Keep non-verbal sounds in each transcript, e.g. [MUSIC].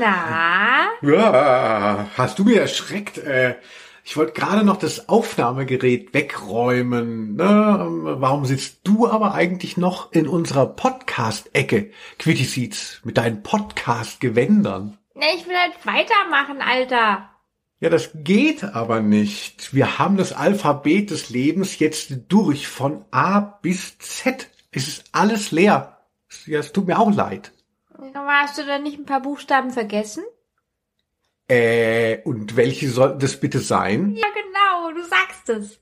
Na? Ja, hast du mir erschreckt? Äh, ich wollte gerade noch das Aufnahmegerät wegräumen. Ne? Warum sitzt du aber eigentlich noch in unserer Podcast-Ecke, Quitty Seeds, mit deinen Podcast-Gewändern? Na, ich will halt weitermachen, Alter. Ja, das geht aber nicht. Wir haben das Alphabet des Lebens jetzt durch von A bis Z. Es ist alles leer. Ja, es tut mir auch leid. Hast du da nicht ein paar Buchstaben vergessen? Äh, und welche sollten das bitte sein? Ja, genau, du sagst es.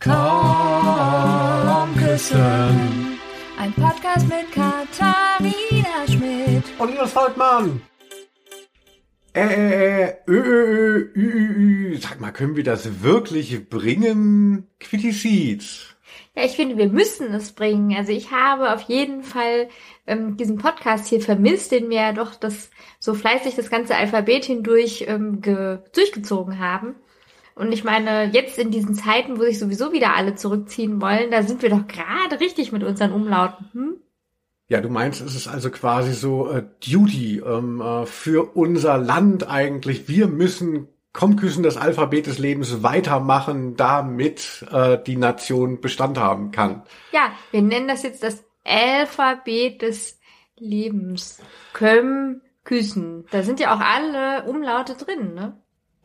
Komm küssen. Ein Podcast mit Katharina Schmidt. Und Linus Volkmann. Äh, äh, äh, ö, ö, ö, ü, ü. Sag mal, können wir das wirklich bringen? Quitty Seeds. Ja, ich finde, wir müssen es bringen. Also ich habe auf jeden Fall ähm, diesen Podcast hier vermisst, den wir ja doch das so fleißig das ganze Alphabet hindurch ähm, ge durchgezogen haben. Und ich meine, jetzt in diesen Zeiten, wo sich sowieso wieder alle zurückziehen wollen, da sind wir doch gerade richtig mit unseren Umlauten. Hm? Ja, du meinst, es ist also quasi so äh, Duty ähm, äh, für unser Land eigentlich. Wir müssen Kommküssen des Alphabet des Lebens weitermachen, damit äh, die Nation Bestand haben kann. Ja, wir nennen das jetzt das Alphabet des Lebens. Kömm, küssen. Da sind ja auch alle Umlaute drin, ne?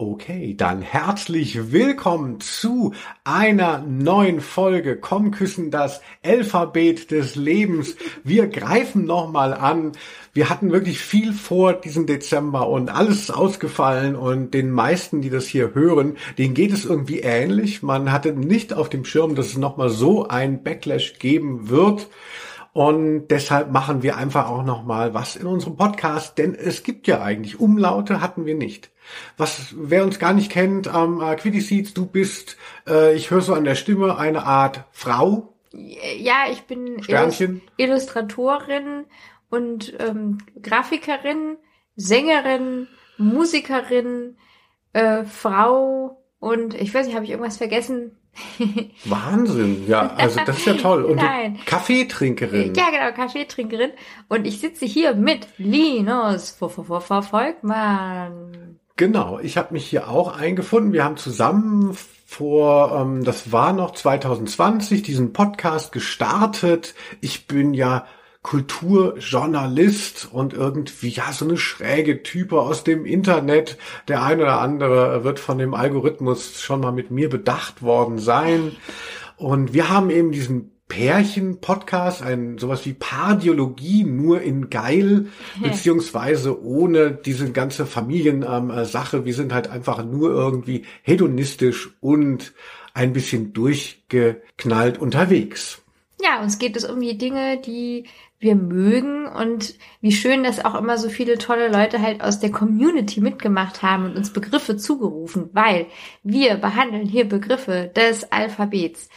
Okay, dann herzlich willkommen zu einer neuen Folge Komm küssen das Alphabet des Lebens. Wir greifen nochmal an. Wir hatten wirklich viel vor diesen Dezember und alles ist ausgefallen und den meisten, die das hier hören, denen geht es irgendwie ähnlich. Man hatte nicht auf dem Schirm, dass es nochmal so ein Backlash geben wird. Und deshalb machen wir einfach auch noch mal was in unserem Podcast, denn es gibt ja eigentlich Umlaute hatten wir nicht. Was wer uns gar nicht kennt, ähm, äh, Quitty Seeds, du bist, äh, ich höre so an der Stimme eine Art Frau. Ja, ich bin Sternchen. Illustratorin und ähm, Grafikerin, Sängerin, Musikerin, äh, Frau und ich weiß nicht, habe ich irgendwas vergessen? [LAUGHS] Wahnsinn, ja, also das ist ja toll. Und Nein. Kaffeetrinkerin. Ja, genau, Kaffeetrinkerin. Und ich sitze hier mit Linus Volkmann. Genau, ich habe mich hier auch eingefunden. Wir haben zusammen vor, ähm, das war noch 2020, diesen Podcast gestartet. Ich bin ja Kulturjournalist und irgendwie ja so eine schräge Type aus dem Internet. Der eine oder andere wird von dem Algorithmus schon mal mit mir bedacht worden sein. Und wir haben eben diesen Pärchen-Podcast, ein sowas wie Pardiologie, nur in geil, beziehungsweise ohne diese ganze Familiensache. Ähm, wir sind halt einfach nur irgendwie hedonistisch und ein bisschen durchgeknallt unterwegs. Ja, uns geht es um die Dinge, die wir mögen und wie schön, dass auch immer so viele tolle Leute halt aus der Community mitgemacht haben und uns Begriffe zugerufen, weil wir behandeln hier Begriffe des Alphabets.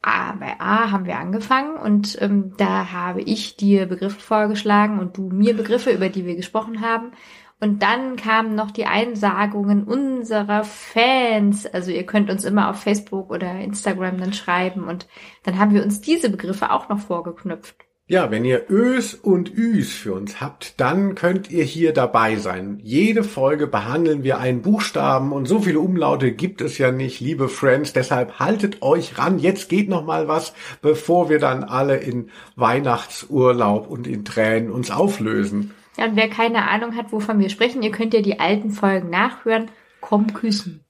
A, bei A haben wir angefangen und ähm, da habe ich dir Begriffe vorgeschlagen und du mir Begriffe, über die wir gesprochen haben. Und dann kamen noch die Einsagungen unserer Fans. Also ihr könnt uns immer auf Facebook oder Instagram dann schreiben und dann haben wir uns diese Begriffe auch noch vorgeknüpft. Ja, wenn ihr Ös und Üs für uns habt, dann könnt ihr hier dabei sein. Jede Folge behandeln wir einen Buchstaben und so viele Umlaute gibt es ja nicht, liebe Friends. Deshalb haltet euch ran. Jetzt geht noch mal was, bevor wir dann alle in Weihnachtsurlaub und in Tränen uns auflösen. Ja, und wer keine Ahnung hat, wovon wir sprechen, ihr könnt ja die alten Folgen nachhören. Komm küssen.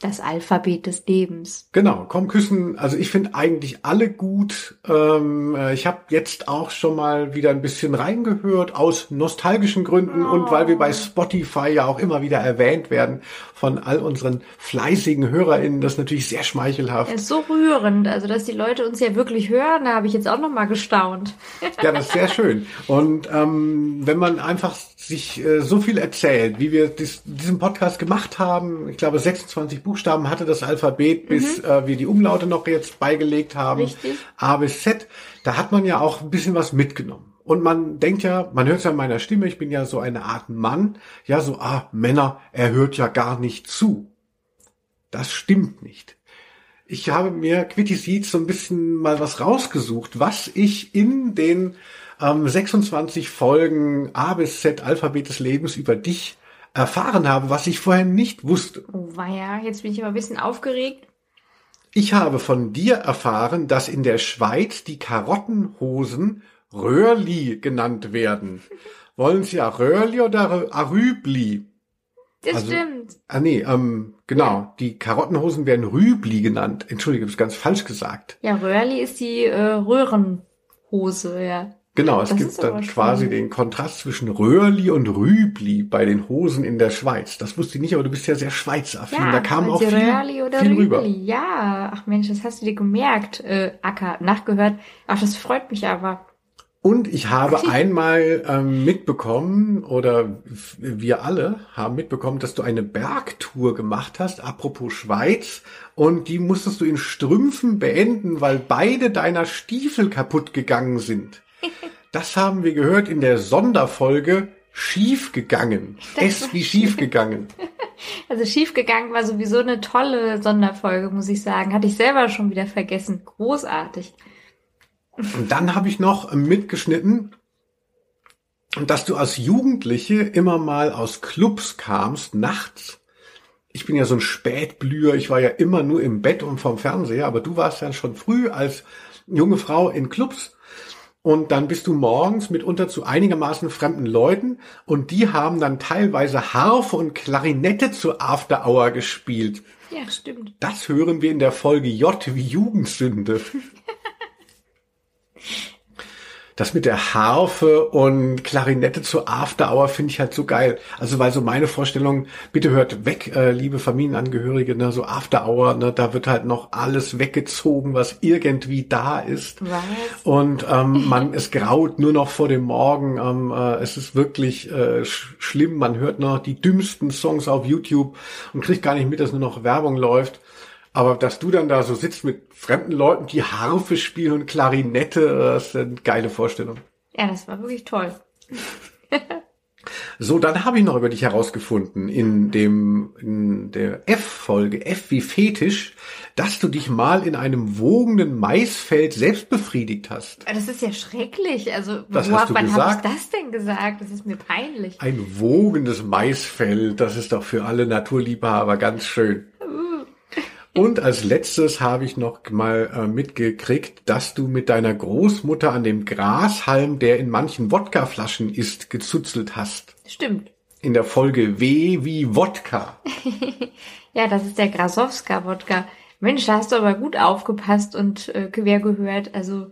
Das Alphabet des Lebens. Genau, komm küssen. Also ich finde eigentlich alle gut. Ähm, äh, ich habe jetzt auch schon mal wieder ein bisschen reingehört aus nostalgischen Gründen oh. und weil wir bei Spotify ja auch immer wieder erwähnt werden von all unseren fleißigen HörerInnen. Das ist natürlich sehr schmeichelhaft. Ist so rührend. Also dass die Leute uns ja wirklich hören, da habe ich jetzt auch noch mal gestaunt. ja, das ist sehr schön. Und ähm, wenn man einfach sich äh, so viel erzählt, wie wir dies, diesen Podcast gemacht haben, ich glaube 26 Buchstaben hatte das Alphabet, mhm. bis äh, wir die Umlaute noch jetzt beigelegt haben. Richtig. A bis Z. Da hat man ja auch ein bisschen was mitgenommen. Und man denkt ja, man hört ja in meiner Stimme, ich bin ja so eine Art Mann, ja so, ah, Männer, er hört ja gar nicht zu. Das stimmt nicht. Ich habe mir Quitty Seeds so ein bisschen mal was rausgesucht, was ich in den ähm, 26 Folgen A bis Z Alphabet des Lebens über dich erfahren habe, was ich vorher nicht wusste. Oh weia, jetzt bin ich aber ein bisschen aufgeregt. Ich habe von dir erfahren, dass in der Schweiz die Karottenhosen Röhrli genannt werden. Wollen Sie ja Röhrli oder Arübli? Das Also- stimmt. Ah nee, ähm, genau. Die Karottenhosen werden Rübli genannt. Entschuldige, ich habe es ganz falsch gesagt. Ja, Röhrli ist die äh, Röhrenhose, ja. Genau, es Das gibt dann quasi schön. den Kontrast zwischen Röhrli und Rübli bei den Hosen in der Schweiz. Das wusste ich nicht, aber du bist ja sehr schweizaffin. Ja, da kam wollen auch viel, Röhrli oder viel Rübli? rüber. Ja, ach Mensch, das hast du dir gemerkt, äh, Acker, nachgehört. Ach, das freut mich aber. Und ich habe einmal ähm, mitbekommen, oder wir alle haben mitbekommen, dass du eine Bergtour gemacht hast, apropos Schweiz, und die musstest du in Strümpfen beenden, weil beide deiner Stiefel kaputt gegangen sind. Das haben wir gehört in der Sonderfolge Schief gegangen. Das Es wie schief gegangen. [LAUGHS] Also schiefgegangen war sowieso eine tolle Sonderfolge, muss ich sagen. Hatte ich selber schon wieder vergessen. Großartig. Und dann habe ich noch mitgeschnitten, dass du als Jugendliche immer mal aus Clubs kamst, nachts. Ich bin ja so ein Spätblüher, ich war ja immer nur im Bett und vom Fernseher, aber du warst ja schon früh als junge Frau in Clubs. Und dann bist du morgens mitunter zu einigermaßen fremden Leuten und die haben dann teilweise Harfe und Klarinette zur After Hour gespielt. Ja, stimmt. Das hören wir in der Folge J wie Jugendsünde. [LAUGHS] Das mit der Harfe und Klarinette zur After Hour finde ich halt so geil. Also weil so meine Vorstellung, bitte hört weg, äh, liebe Familienangehörige, ne, so After Hour, ne, da wird halt noch alles weggezogen, was irgendwie da ist. Was? Und ähm, [LAUGHS] man, es graut nur noch vor dem Morgen. Ähm, äh, es ist wirklich äh, sch schlimm. Man hört noch die dümmsten Songs auf YouTube und kriegt gar nicht mit, dass nur noch Werbung läuft. Aber dass du dann da so sitzt mit fremden Leuten, die Harfe spielen und Klarinette, das ist eine geile Vorstellung. Ja, das war wirklich toll. So, dann habe ich noch über dich herausgefunden in dem in der F-Folge F wie Fetisch, dass du dich mal in einem wogenden Maisfeld selbst befriedigt hast. Das ist ja schrecklich. Also, Das du wann habe ich das denn gesagt? Das ist mir peinlich. Ein wogendes Maisfeld, das ist doch für alle Naturliebhaber ganz schön. Und als letztes habe ich noch mal äh, mitgekriegt, dass du mit deiner Großmutter an dem Grashalm, der in manchen Wodkaflaschen ist, gezuzelt hast. Stimmt. In der Folge W wie Wodka. [LAUGHS] Ja, das ist der Grasowska-Wodka. Mensch, da hast du aber gut aufgepasst und äh, quer gehört. Also,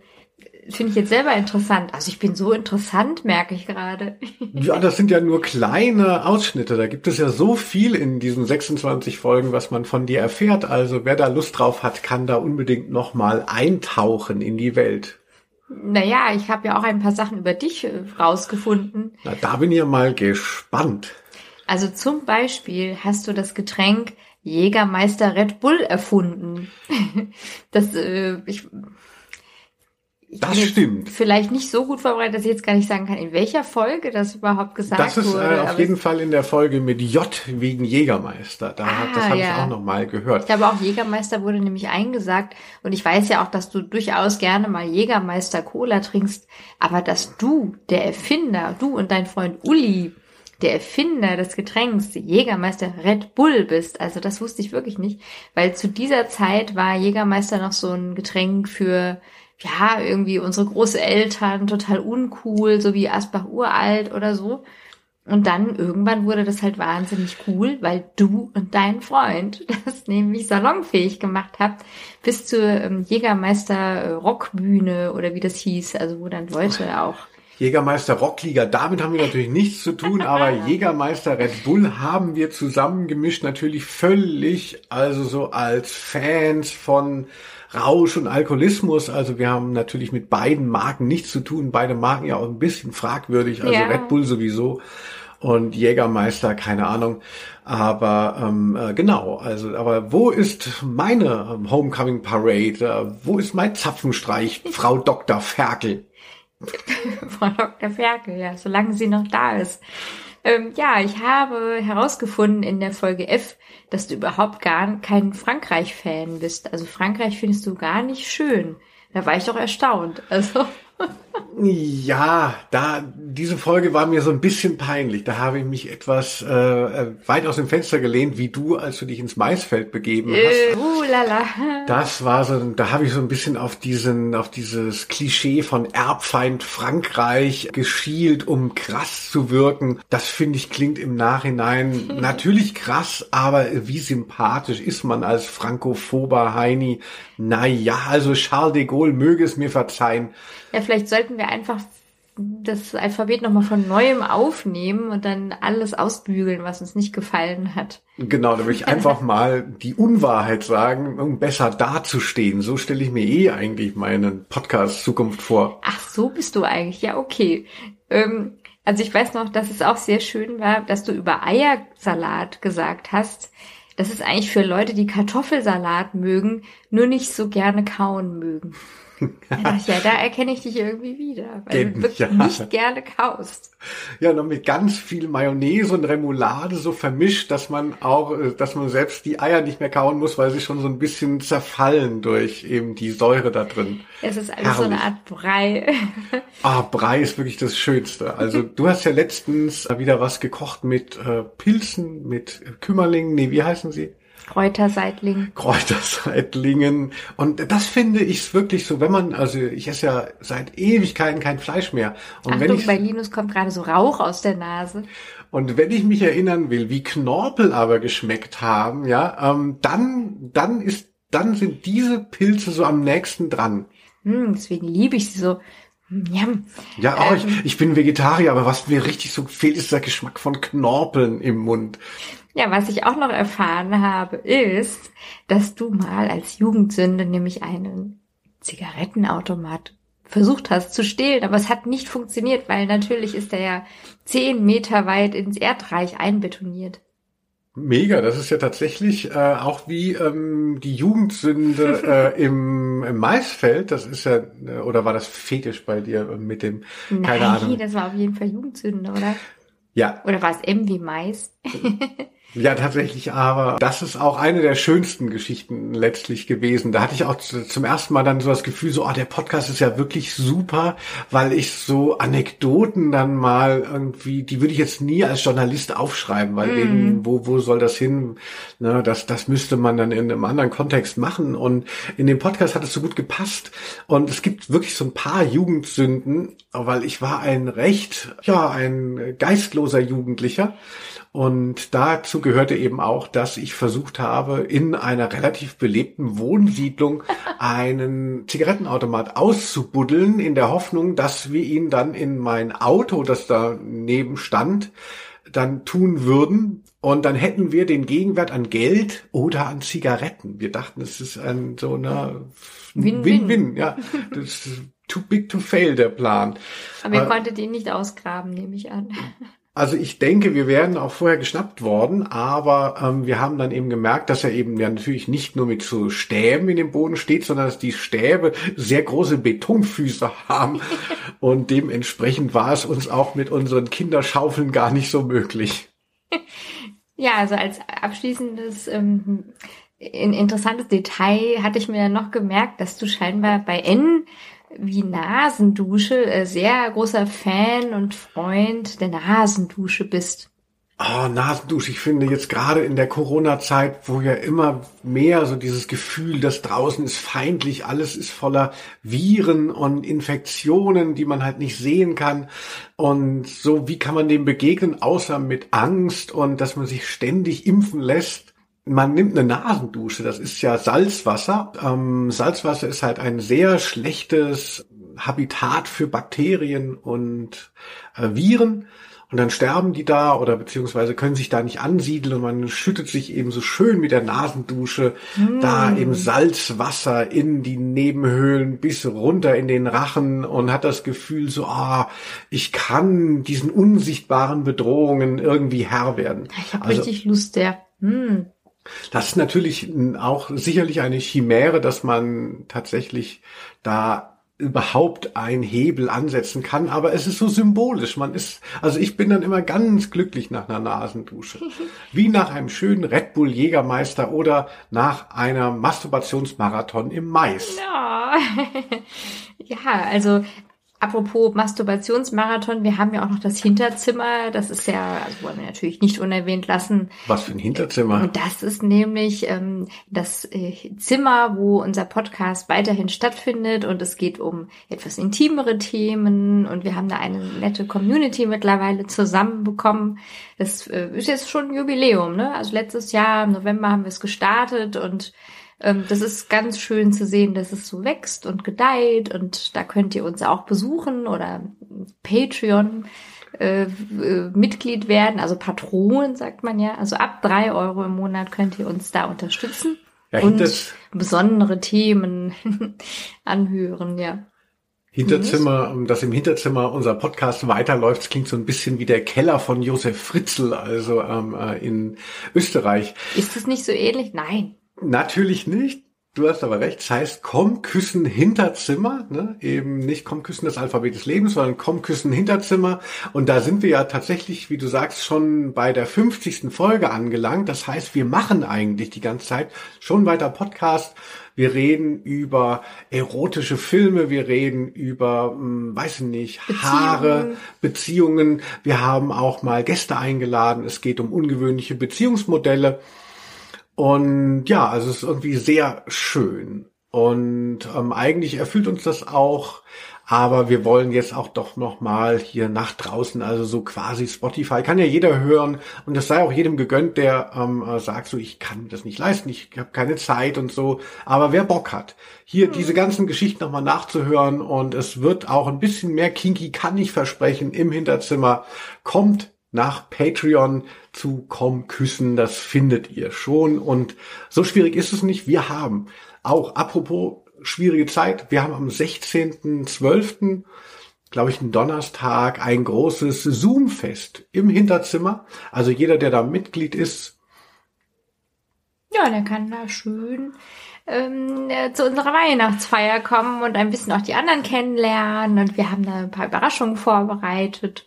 finde ich jetzt selber interessant. Also, ich bin so interessant, merke ich gerade. [LAUGHS] Ja, das sind ja nur kleine Ausschnitte. Da gibt es ja so viel in diesen 26 Folgen, was man von dir erfährt. Also wer da Lust drauf hat, kann da unbedingt noch mal eintauchen in die Welt. Naja, ich habe ja auch ein paar Sachen über dich äh, rausgefunden. Na, da bin ich ja mal gespannt. Also zum Beispiel hast du das Getränk Jägermeister Red Bull erfunden. [LAUGHS] Das, äh, ich, ich Das stimmt. Vielleicht nicht so gut vorbereitet, dass ich jetzt gar nicht sagen kann, in welcher Folge das überhaupt gesagt Das ist wurde. äh, auf jeden Fall in der Folge mit J wegen Jägermeister. Da, Ah, das habe ich ja. auch noch mal gehört. Ich glaube auch Jägermeister wurde nämlich eingesagt und ich weiß ja auch, dass du durchaus gerne mal Jägermeister Cola trinkst, aber dass du, der Erfinder, du und dein Freund Uli, der Erfinder des Getränks Jägermeister Red Bull bist, also das wusste ich wirklich nicht, weil zu dieser Zeit war Jägermeister noch so ein Getränk für ja, irgendwie unsere Großeltern total uncool, so wie Asbach uralt oder so. Und dann irgendwann wurde das halt wahnsinnig cool, weil du und dein Freund [LAUGHS] das nämlich salonfähig gemacht habt, bis zur ähm, Jägermeister äh, Rockbühne oder wie das hieß, also wo dann Leute auch. Jägermeister Rockliga, damit haben wir natürlich nichts zu tun, aber [LAUGHS] Jägermeister Red Bull haben wir zusammengemischt, natürlich völlig, also so als Fans von Rausch und Alkoholismus. Also wir haben natürlich mit beiden Marken nichts zu tun, beide Marken ja auch ein bisschen fragwürdig, also Ja. Red Bull sowieso und Jägermeister, keine Ahnung. Aber ähm, äh, genau, also aber wo ist meine ähm, Homecoming Parade? Äh, wo ist mein Zapfenstreich, Frau Dr. Ferkel? [LAUGHS] Frau Dr. Ferkel, ja, solange sie noch da ist. Ähm, ja, ich habe herausgefunden in der Folge F, dass du überhaupt gar kein Frankreich-Fan bist. Also Frankreich findest du gar nicht schön. Da war ich doch erstaunt. Also, [LAUGHS] Ja, da diese Folge war mir so ein bisschen peinlich. Da habe ich mich etwas äh, weit aus dem Fenster gelehnt, wie du, als du dich ins Maisfeld begeben hast. Äh, uh, lala. Das war so, da habe ich so ein bisschen auf diesen, auf dieses Klischee von Erbfeind Frankreich geschielt, um krass zu wirken. Das finde ich klingt im Nachhinein [LAUGHS] natürlich krass, aber wie sympathisch ist man als frankophober Heini? Na ja, also Charles de Gaulle möge es mir verzeihen. Ja, vielleicht sollten wir einfach das Alphabet nochmal von neuem aufnehmen und dann alles ausbügeln, was uns nicht gefallen hat. Genau, da will ich einfach [LAUGHS] mal die Unwahrheit sagen, um besser dazustehen. So stelle ich mir eh eigentlich meine Podcast-Zukunft vor. Ach, so bist du eigentlich. Ja, okay. Ähm, also ich weiß noch, dass es auch sehr schön war, dass du über Eiersalat gesagt hast. Das ist eigentlich für Leute, die Kartoffelsalat mögen, nur nicht so gerne kauen mögen. Ja, da erkenne ich dich irgendwie wieder, weil Gen, du wirklich ja. nicht gerne kaust. Ja, noch mit ganz viel Mayonnaise und Remoulade so vermischt, dass man auch, äh, dass man selbst die Eier nicht mehr kauen muss, weil sie schon so ein bisschen zerfallen durch eben die Säure da drin. Es ist alles Herrlich. so eine Art Brei. [LAUGHS] ah, Brei ist wirklich das Schönste. Also du hast ja letztens wieder was gekocht mit äh, Pilzen, mit Kümmerlingen, nee, wie heißen sie? Kräuterseitlingen. Kräuterseitlingen. Und das finde ich wirklich so, wenn man, also ich esse ja seit Ewigkeiten kein Fleisch mehr. Und Achtung, wenn ich, bei Linus kommt gerade so Rauch aus der Nase. Und wenn ich mich erinnern will, wie Knorpel aber geschmeckt haben, ja, ähm, dann, dann ist, dann sind diese Pilze so am nächsten dran. Hm, deswegen liebe ich sie so. Yum. Ja, auch ähm, ich, ich bin Vegetarier, aber was mir richtig so fehlt, ist der Geschmack von Knorpeln im Mund. Ja, was ich auch noch erfahren habe, ist, dass du mal als Jugendsünde nämlich einen Zigarettenautomat versucht hast zu stehlen, aber es hat nicht funktioniert, weil natürlich ist er ja zehn Meter weit ins Erdreich einbetoniert. Mega, das ist ja tatsächlich äh, auch wie ähm, die Jugendsünde [LAUGHS] äh, im, im Maisfeld. Das ist ja, äh, oder war das fetisch bei dir mit dem? Keine Nein, Ahnung. das war auf jeden Fall Jugendsünde, oder? Ja. Oder war es M wie Mais? [LAUGHS] Ja, tatsächlich, aber das ist auch eine der schönsten Geschichten letztlich gewesen. Da hatte ich auch zum ersten Mal dann so das Gefühl, so, oh, der Podcast ist ja wirklich super, weil ich so Anekdoten dann mal irgendwie, die würde ich jetzt nie als Journalist aufschreiben, weil mm. eben, wo, wo soll das hin? Ne, das, das müsste man dann in einem anderen Kontext machen. Und in dem Podcast hat es so gut gepasst. Und es gibt wirklich so ein paar Jugendsünden, weil ich war ein recht, ja, ein geistloser Jugendlicher. Und dazu gehörte eben auch, dass ich versucht habe, in einer relativ belebten Wohnsiedlung einen Zigarettenautomat auszubuddeln, in der Hoffnung, dass wir ihn dann in mein Auto, das daneben stand, dann tun würden. Und dann hätten wir den Gegenwert an Geld oder an Zigaretten. Wir dachten, es ist ein so eine Win-Win. Ja, das ist too big to fail, der Plan. Aber ihr konntet ihn nicht ausgraben, nehme ich an. Also ich denke, wir wären auch vorher geschnappt worden, aber ähm, wir haben dann eben gemerkt, dass er eben ja natürlich nicht nur mit so Stäben in dem Boden steht, sondern dass die Stäbe sehr große Betonfüße [LAUGHS] haben und dementsprechend war es uns auch mit unseren Kinderschaufeln gar nicht so möglich. [LAUGHS] Ja, also als abschließendes ähm, interessantes Detail hatte ich mir dann noch gemerkt, dass du scheinbar bei N wie Nasendusche äh, sehr großer Fan und Freund der Nasendusche bist. Oh, Nasendusche. Ich finde jetzt gerade in der Corona-Zeit, wo ja immer mehr so dieses Gefühl, dass draußen ist feindlich, alles ist voller Viren und Infektionen, die man halt nicht sehen kann. Und so, wie kann man dem begegnen, außer mit Angst und dass man sich ständig impfen lässt? Man nimmt eine Nasendusche, das ist ja Salzwasser. Ähm, Salzwasser ist halt ein sehr schlechtes Habitat für Bakterien und äh, Viren. Und dann sterben die da oder beziehungsweise können sich da nicht ansiedeln und man schüttet sich eben so schön mit der Nasendusche mm. da eben Salzwasser in die Nebenhöhlen bis runter in den Rachen und hat das Gefühl so, ah, ich kann diesen unsichtbaren Bedrohungen irgendwie Herr werden. Ich habe also, richtig Lust, der. Hm. Das ist natürlich auch sicherlich eine Chimäre, dass man tatsächlich da überhaupt einen Hebel ansetzen kann, aber es ist so symbolisch. Man ist, also ich bin dann immer ganz glücklich nach einer Nasendusche. [LAUGHS] Wie nach einem schönen Red Bull Jägermeister oder nach einer Masturbationsmarathon im Mais. Ja, [LAUGHS] ja also Apropos Masturbationsmarathon, wir haben ja auch noch das Hinterzimmer. Das ist ja, also wollen wir natürlich nicht unerwähnt lassen. Was für ein Hinterzimmer? Und das ist nämlich ähm, das äh, Zimmer, wo unser Podcast weiterhin stattfindet. Und es geht um etwas intimere Themen. Und wir haben da eine nette Community mittlerweile zusammenbekommen. Das äh, ist jetzt schon ein Jubiläum, ne? Also letztes Jahr im November haben wir es gestartet und ähm, das ist ganz schön zu sehen, dass es so wächst und gedeiht und da könnt ihr uns auch besuchen oder Patreon äh, äh, Mitglied werden, also Patron sagt man ja. Also ab drei Euro im Monat könnt ihr uns da unterstützen Ja, und besondere Themen [LAUGHS] anhören, ja. Hinterzimmer, um das im Hinterzimmer unser Podcast weiterläuft, das klingt so ein bisschen wie der Keller von Josef Fritzl, also ähm, äh, in Österreich. Ist es nicht so ähnlich? Nein. Natürlich nicht. Du hast aber recht. Es heißt Komm, küssen, Hinterzimmer. Ne? Eben nicht Komm, küssen, das Alphabet des Lebens, sondern Komm, küssen, Hinterzimmer. Und da sind wir ja tatsächlich, wie du sagst, schon bei der 50. Folge angelangt. Das heißt, wir machen eigentlich die ganze Zeit schon weiter Podcast. Wir reden über erotische Filme, wir reden über, hm, weiß ich nicht, Haare, Beziehungen. Wir haben auch mal Gäste eingeladen. Es geht um ungewöhnliche Beziehungsmodelle. Und ja, also es ist irgendwie sehr schön. Und ähm, eigentlich erfüllt uns das auch, aber wir wollen jetzt auch doch noch mal hier nach draußen, also so quasi Spotify, kann ja jeder hören und das sei auch jedem gegönnt, der ähm, äh, sagt so, ich kann das nicht leisten, ich habe keine Zeit und so. Aber wer Bock hat, hier diese ganzen Geschichten noch mal nachzuhören und es wird auch ein bisschen mehr kinky, kann ich versprechen, im Hinterzimmer kommt nach Patreon zu Komm Küssen, das findet ihr schon. Und so schwierig ist es nicht. Wir haben auch, apropos schwierige Zeit, wir haben am 16.12., glaube ich, einen Donnerstag, ein großes Zoom-Fest im Hinterzimmer. Also jeder, der da Mitglied ist, Ja, der kann da schön ähm, äh, zu unserer Weihnachtsfeier kommen und ein bisschen auch die anderen kennenlernen. Und wir haben da ein paar Überraschungen vorbereitet.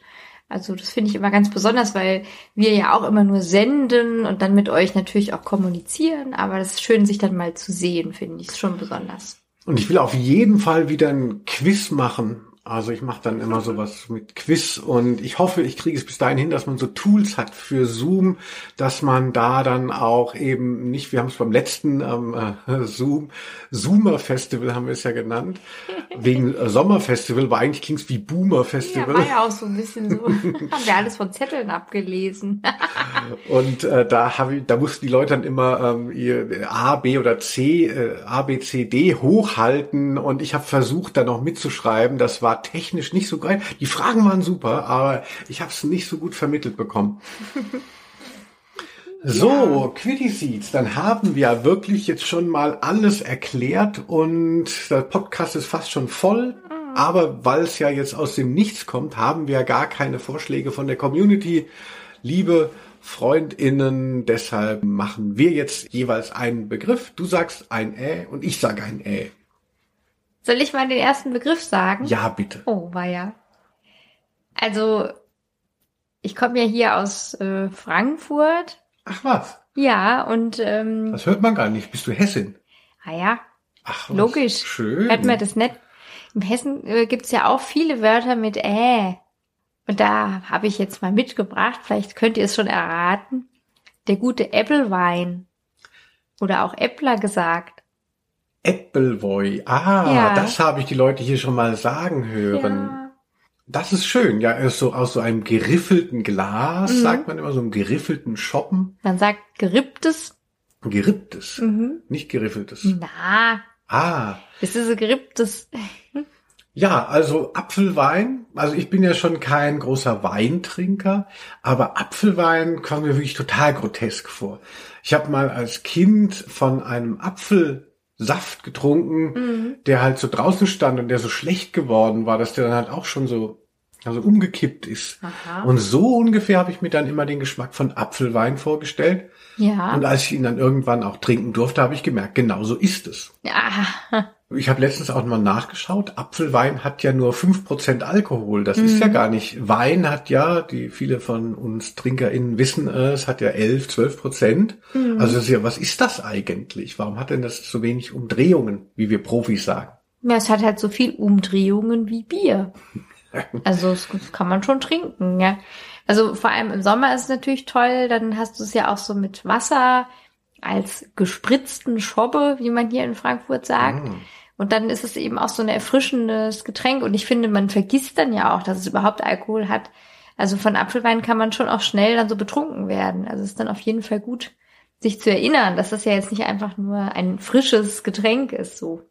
Also das finde ich immer ganz besonders, weil wir ja auch immer nur senden und dann mit euch natürlich auch kommunizieren. Aber das ist schön, sich dann mal zu sehen, finde ich. Ist schon besonders. Und ich will auf jeden Fall wieder ein Quiz machen. Also ich mache dann immer sowas mit Quiz und ich hoffe, ich kriege es bis dahin hin, dass man so Tools hat für Zoom, dass man da dann auch eben nicht, wir haben es beim letzten ähm, äh, [LAUGHS] Zoom, Zoomer Festival haben wir es ja genannt, wegen äh, Sommerfestival, aber eigentlich klingt es wie Boomer Ja, Festival. war ja auch so ein bisschen so. [LAUGHS] haben wir alles von Zetteln abgelesen. [LAUGHS] Und äh, da habe ich, da mussten die Leute dann immer ähm, ihr A, B oder C, äh, A, B, C, D hochhalten und ich habe versucht, da noch mitzuschreiben. Das war technisch nicht so geil. Die Fragen waren super, aber ich habe es nicht so gut vermittelt bekommen. [LAUGHS] So, Quitty Seeds, dann haben wir wirklich jetzt schon mal alles erklärt und der Podcast ist fast schon voll. Aber weil es ja jetzt aus dem Nichts kommt, haben wir gar keine Vorschläge von der Community. Liebe Freundinnen, deshalb machen wir jetzt jeweils einen Begriff. Du sagst ein Ä und ich sage ein Ä. Soll ich mal den ersten Begriff sagen? Ja, bitte. Oh, war ja. Also, ich komme ja hier aus äh, Frankfurt. Ach was, Ja, und ähm, das hört man gar nicht. Bist du Hessin? ah ja, Ach, was logisch. Schön. Hört man das nicht? Im Hessen äh, gibt's ja auch viele Wörter mit äh. Und da habe ich jetzt mal mitgebracht, vielleicht könnt ihr es schon erraten. Der gute Äppelwein. Oder auch Äppler gesagt. Appleboy. Ah, Ja. das habe ich die Leute hier schon mal sagen hören. Ja. Das ist schön. Ja, ist so aus so einem geriffelten Glas, Mhm. sagt man immer, so einem geriffelten Schoppen. Man sagt geripptes. Geripptes, Mhm. nicht geriffeltes. Na, Ah, das ist ein geripptes. [LAUGHS] ja, also Apfelwein. Also ich bin ja schon kein großer Weintrinker, aber Apfelwein kommt mir wirklich total grotesk vor. Ich habe mal als Kind von einem Apfelsaft getrunken, Mhm. der halt so draußen stand und der so schlecht geworden war, dass der dann halt auch schon so also umgekippt ist. Aha. Und so ungefähr habe ich mir dann immer den Geschmack von Apfelwein vorgestellt. Ja. Und als ich ihn dann irgendwann auch trinken durfte, habe ich gemerkt, genau so ist es. ja. Ich habe letztens auch mal nachgeschaut, Apfelwein hat ja nur 5% Alkohol. Das ist ja gar nicht. Wein hat ja, die viele von uns TrinkerInnen wissen es, hat ja 11, 12 Prozent. Also das ist ja, was ist das eigentlich? Warum hat denn das so wenig Umdrehungen, wie wir Profis sagen? Ja, es hat halt so viel Umdrehungen wie Bier. [LAUGHS] Also das kann man schon trinken, ja. Also vor allem im Sommer ist es natürlich toll, dann hast du es ja auch so mit Wasser als gespritzten Schobbe, wie man hier in Frankfurt sagt. Mm. Und dann ist es eben auch so ein erfrischendes Getränk. Und ich finde, man vergisst dann ja auch, dass es überhaupt Alkohol hat. Also von Apfelwein kann man schon auch schnell dann so betrunken werden. Also es ist dann auf jeden Fall gut, sich zu erinnern, dass das ja jetzt nicht einfach nur ein frisches Getränk ist, so.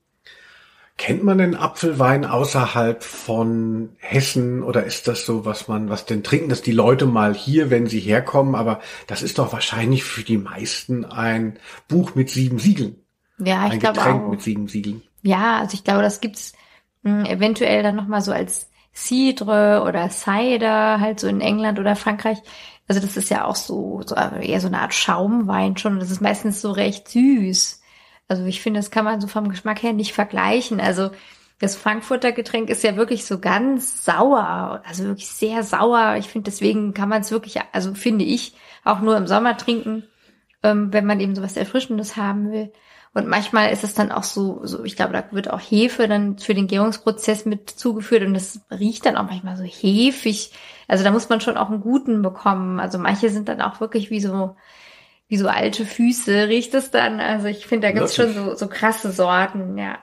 Kennt man den Apfelwein außerhalb von Hessen oder ist das so, was man, was denn trinken das die Leute mal hier, wenn sie herkommen? Aber das ist doch wahrscheinlich für die meisten ein Buch mit sieben Siegeln. Ja, ich glaube auch. Ein Getränk mit sieben Siegeln. Ja, also ich glaube, das gibt's mh, hm, eventuell dann nochmal so als Cidre oder Cider, halt so in England oder Frankreich. Also das ist ja auch so, so eher so eine Art Schaumwein schon. Das ist meistens so recht süß. Also ich finde, das kann man so vom Geschmack her nicht vergleichen. Also das Frankfurter Getränk ist ja wirklich so ganz sauer, also wirklich sehr sauer. Ich finde, deswegen kann man es wirklich, also finde ich, auch nur im Sommer trinken, ähm, wenn man eben so was Erfrischendes haben will. Und manchmal ist es dann auch so, so, ich glaube, da wird auch Hefe dann für den Gärungsprozess mit zugeführt und das riecht dann auch manchmal so hefig. Also da muss man schon auch einen guten bekommen. Also manche sind dann auch wirklich wie so, wie so alte Füße riecht es dann. Also ich finde, da gibt's schon so, so krasse Sorten, ja.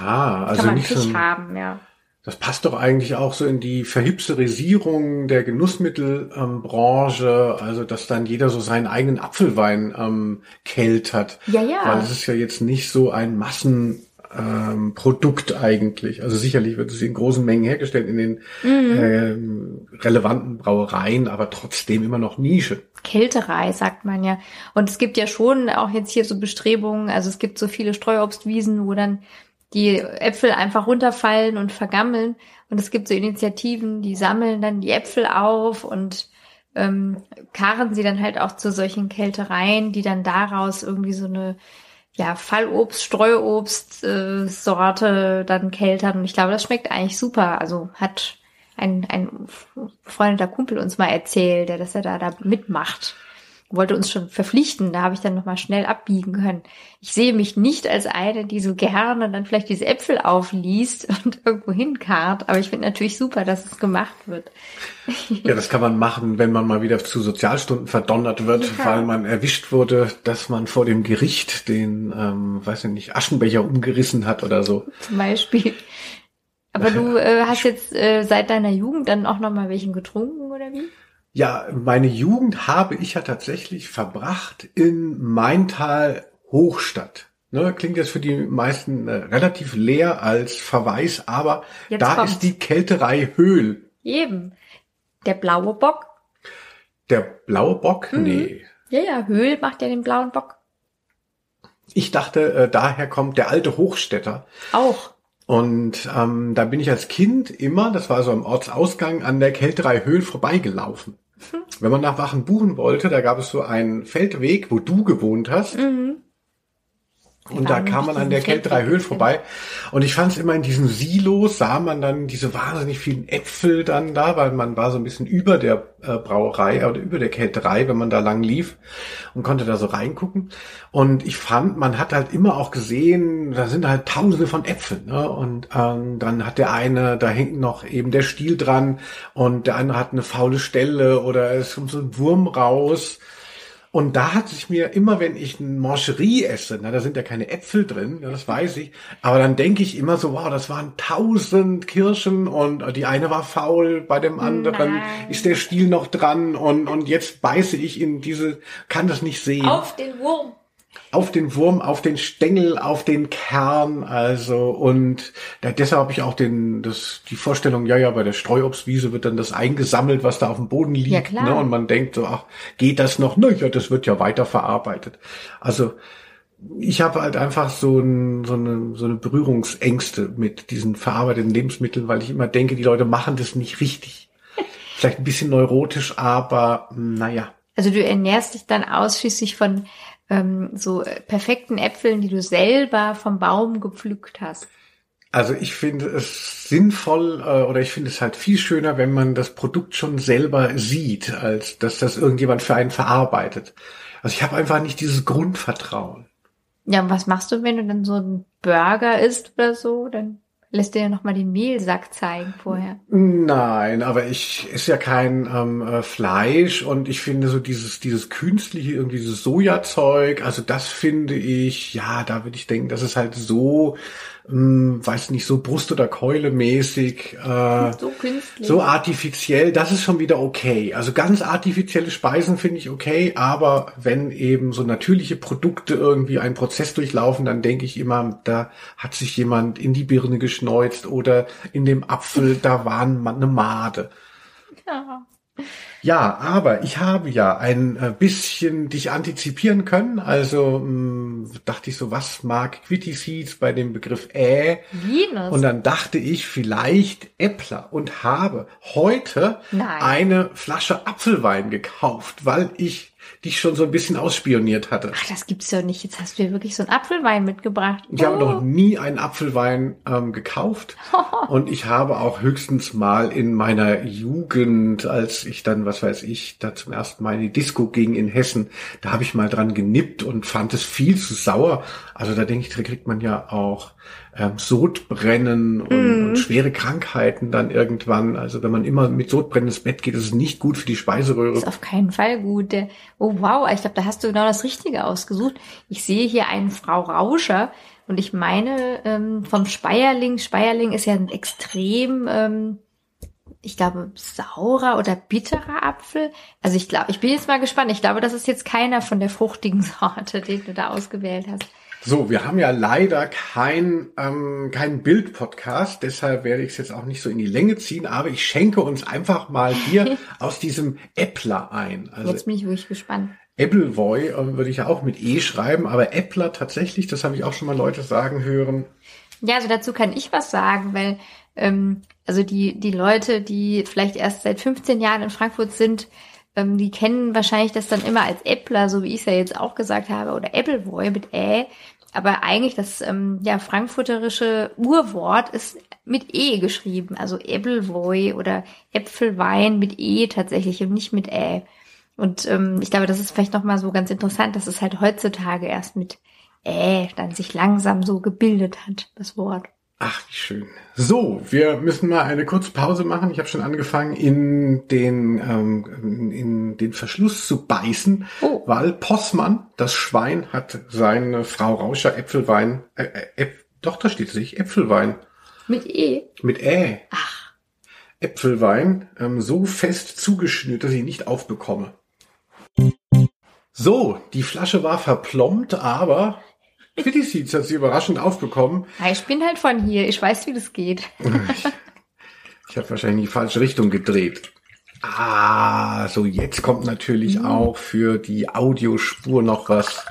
Ah, also Kann man nicht so ein, haben, ja. Das passt doch eigentlich auch so in die Verhipsterisierung der Genussmittelbranche, ähm, also dass dann jeder so seinen eigenen Apfelwein ähm, keltert. Ja, ja. Weil es ist ja jetzt nicht so ein Massenprodukt ähm, eigentlich. Also sicherlich wird es in großen Mengen hergestellt in den mhm. ähm, relevanten Brauereien, aber trotzdem immer noch Nische. Kälterei, sagt man ja. Und es gibt ja schon auch jetzt hier so Bestrebungen, also es gibt so viele Streuobstwiesen, wo dann die Äpfel einfach runterfallen und vergammeln. Und es gibt so Initiativen, die sammeln dann die Äpfel auf und ähm, karren sie dann halt auch zu solchen Kältereien, die dann daraus irgendwie so eine ja, Fallobst, Streuobst äh, Sorte dann keltern. Und ich glaube, das schmeckt eigentlich super. Also hat ein, ein befreundeter Kumpel uns mal erzählt, der dass er da, da mitmacht wollte uns schon verpflichten. Da habe ich dann nochmal schnell abbiegen können. Ich sehe mich nicht als eine, die so gerne dann vielleicht diese Äpfel aufliest und [LAUGHS] irgendwo hinkarrt. Aber ich finde natürlich super, dass es gemacht wird. [LAUGHS] Ja, das kann man machen, wenn man mal wieder zu Sozialstunden verdonnert wird, ja. weil man erwischt wurde, dass man vor dem Gericht den, ähm, weiß ich nicht, Aschenbecher umgerissen hat oder so. Zum Beispiel. Aber [LAUGHS] du äh, hast jetzt äh, seit deiner Jugend dann auch nochmal welchen getrunken oder wie? Ja, meine Jugend habe ich ja tatsächlich verbracht in Maintal Hochstadt. Ne, klingt jetzt für die meisten äh, relativ leer als Verweis, aber jetzt da kommt's. ist die Kälterei Höhl. Eben. Der blaue Bock. Der blaue Bock? Mhm. Nee. Ja, ja, Höhl macht ja den blauen Bock. Ich dachte, äh, daher kommt der alte Hochstädter. Auch. Und ähm, da bin ich als Kind immer, das war so am Ortsausgang, an der Kälterei Höhl vorbeigelaufen. Wenn man nach Wachen buchen wollte, da gab es so einen Feldweg, wo du gewohnt hast. Mhm. Und da kam man an der Kälterei Höhl vorbei. Und ich fand es immer in diesen Silos, sah man dann diese wahnsinnig vielen Äpfel dann da, weil man war so ein bisschen über der äh, Brauerei oder über der Kälterei, wenn man da lang lief und konnte da so reingucken. Und ich fand, man hat halt immer auch gesehen, da sind halt tausende von Äpfeln. Ne? Und ähm, dann hat der eine, da hängt noch eben der Stiel dran und der andere hat eine faule Stelle oder es kommt so ein Wurm raus. Und da hat sich mir immer, wenn ich ein Mancherie esse, na, da sind ja keine Äpfel drin, ja, das weiß ich, aber dann denke ich immer so, wow, das waren tausend Kirschen und die eine war faul, bei dem anderen Nein. ist der Stiel noch dran und, und jetzt beiße ich in diese, kann das nicht sehen. Auf den Wurm auf den Wurm, auf den Stängel, auf den Kern, also und da, deshalb habe ich auch den, das, die Vorstellung, ja, ja, bei der Streuobstwiese wird dann das eingesammelt, was da auf dem Boden liegt, ja, klar. Ne, und man denkt so, ach, geht das noch? Na ja, das wird ja weiter verarbeitet. Also ich habe halt einfach so, ein, so, eine, so eine Berührungsängste mit diesen verarbeiteten Lebensmitteln, weil ich immer denke, die Leute machen das nicht richtig. [LAUGHS] Vielleicht ein bisschen neurotisch, aber naja. Also du ernährst dich dann ausschließlich von ähm, so perfekten Äpfeln, die du selber vom Baum gepflückt hast? Also ich finde es sinnvoll äh, oder ich finde es halt viel schöner, wenn man das Produkt schon selber sieht, als dass das irgendjemand für einen verarbeitet. Also ich habe einfach nicht dieses Grundvertrauen. Ja, und was machst du, wenn du dann so einen Burger isst oder so? Dann lässt dir ja nochmal den Mehlsack zeigen vorher. Nein, aber ich esse ja kein ähm, äh, Fleisch und ich finde so dieses dieses künstliche irgendwie dieses Sojazeug, also das finde ich, ja, da würde ich denken, das ist halt so ähm, weiß nicht, so Brust- oder Keule mäßig, äh, So künstlich. so artifiziell, das ist schon wieder okay. Also ganz artifizielle Speisen finde ich okay, aber wenn eben so natürliche Produkte irgendwie einen Prozess durchlaufen, dann denke ich immer, da hat sich jemand in die Birne geschneuzt oder in dem Apfel, da war eine Made. Ja. Ja, aber ich habe ja ein äh, bisschen dich antizipieren können. Also mh, dachte ich so, was mag Quitty Seeds bei dem Begriff äh? Venus. Und dann dachte ich vielleicht Äppler und habe heute Nein. eine Flasche Apfelwein gekauft, weil ich dich schon so ein bisschen ausspioniert hatte. Ach, das gibt's doch nicht. Jetzt hast du dir wirklich so einen Apfelwein mitgebracht. Ich habe Oh. noch nie einen Apfelwein ähm, gekauft [LAUGHS] und ich habe auch höchstens mal in meiner Jugend, als ich dann, was weiß ich, da zum ersten Mal in die Disco ging in Hessen, da habe ich mal dran genippt und fand es viel zu sauer. Also da denke ich, da kriegt man ja auch ähm, Sodbrennen und, und schwere Krankheiten dann irgendwann. Also wenn man immer mit Sodbrennen ins Bett geht, ist es nicht gut für die Speiseröhre. ist auf keinen Fall gut. Oh wow, ich glaube, da hast du genau das Richtige ausgesucht. Ich sehe hier einen Frau Rauscher und ich meine ähm, vom Speierling. Speierling ist ja ein extrem, ähm, ich glaube, saurer oder bitterer Apfel. Also ich glaube, ich bin jetzt mal gespannt. Ich glaube, das ist jetzt keiner von der fruchtigen [LAUGHS] Sorte, den du da ausgewählt hast. So, wir haben ja leider kein, ähm, kein Bild-Podcast, deshalb werde ich es jetzt auch nicht so in die Länge ziehen, aber ich schenke uns einfach mal hier [LAUGHS] aus diesem Äppler ein. Also Jetzt bin ich wirklich gespannt. Appleboy äh, würde ich ja auch mit E schreiben, aber Äppler tatsächlich, das habe ich auch schon mal Leute sagen hören. Ja, also dazu kann ich was sagen, weil ähm, also die die Leute, die vielleicht erst seit 15 Jahren in Frankfurt sind, ähm, die kennen wahrscheinlich das dann immer als Äppler, so wie ich es ja jetzt auch gesagt habe, oder Appleboy mit Ä. Aber eigentlich das ähm, ja frankfurterische Urwort ist mit E geschrieben, also Appleboy oder Äpfelwein mit E tatsächlich und nicht mit Ä. Und ähm, ich glaube, das ist vielleicht noch mal so ganz interessant, dass es halt heutzutage erst mit Ä dann sich langsam so gebildet hat, das Wort. Ach, wie schön. So, wir müssen mal eine kurze Pause machen. Ich habe schon angefangen, in den, ähm, in den Verschluss zu beißen, Oh. weil Possmann, das Schwein, hat seine Frau Rauscher Äpfelwein, äh, äh, doch, da steht sich, Äpfelwein Mit E? mit Ä. Ach, Äpfelwein ähm, so fest zugeschnürt, dass ich ihn nicht aufbekomme. So, die Flasche war verplombt, aber Quitty Seeds hat sie überraschend aufbekommen. ja, ich bin halt von hier. Ich weiß, wie das geht. [LAUGHS] Ich habe wahrscheinlich in die falsche Richtung gedreht. Ah, so jetzt kommt natürlich auch für die Audiospur noch was.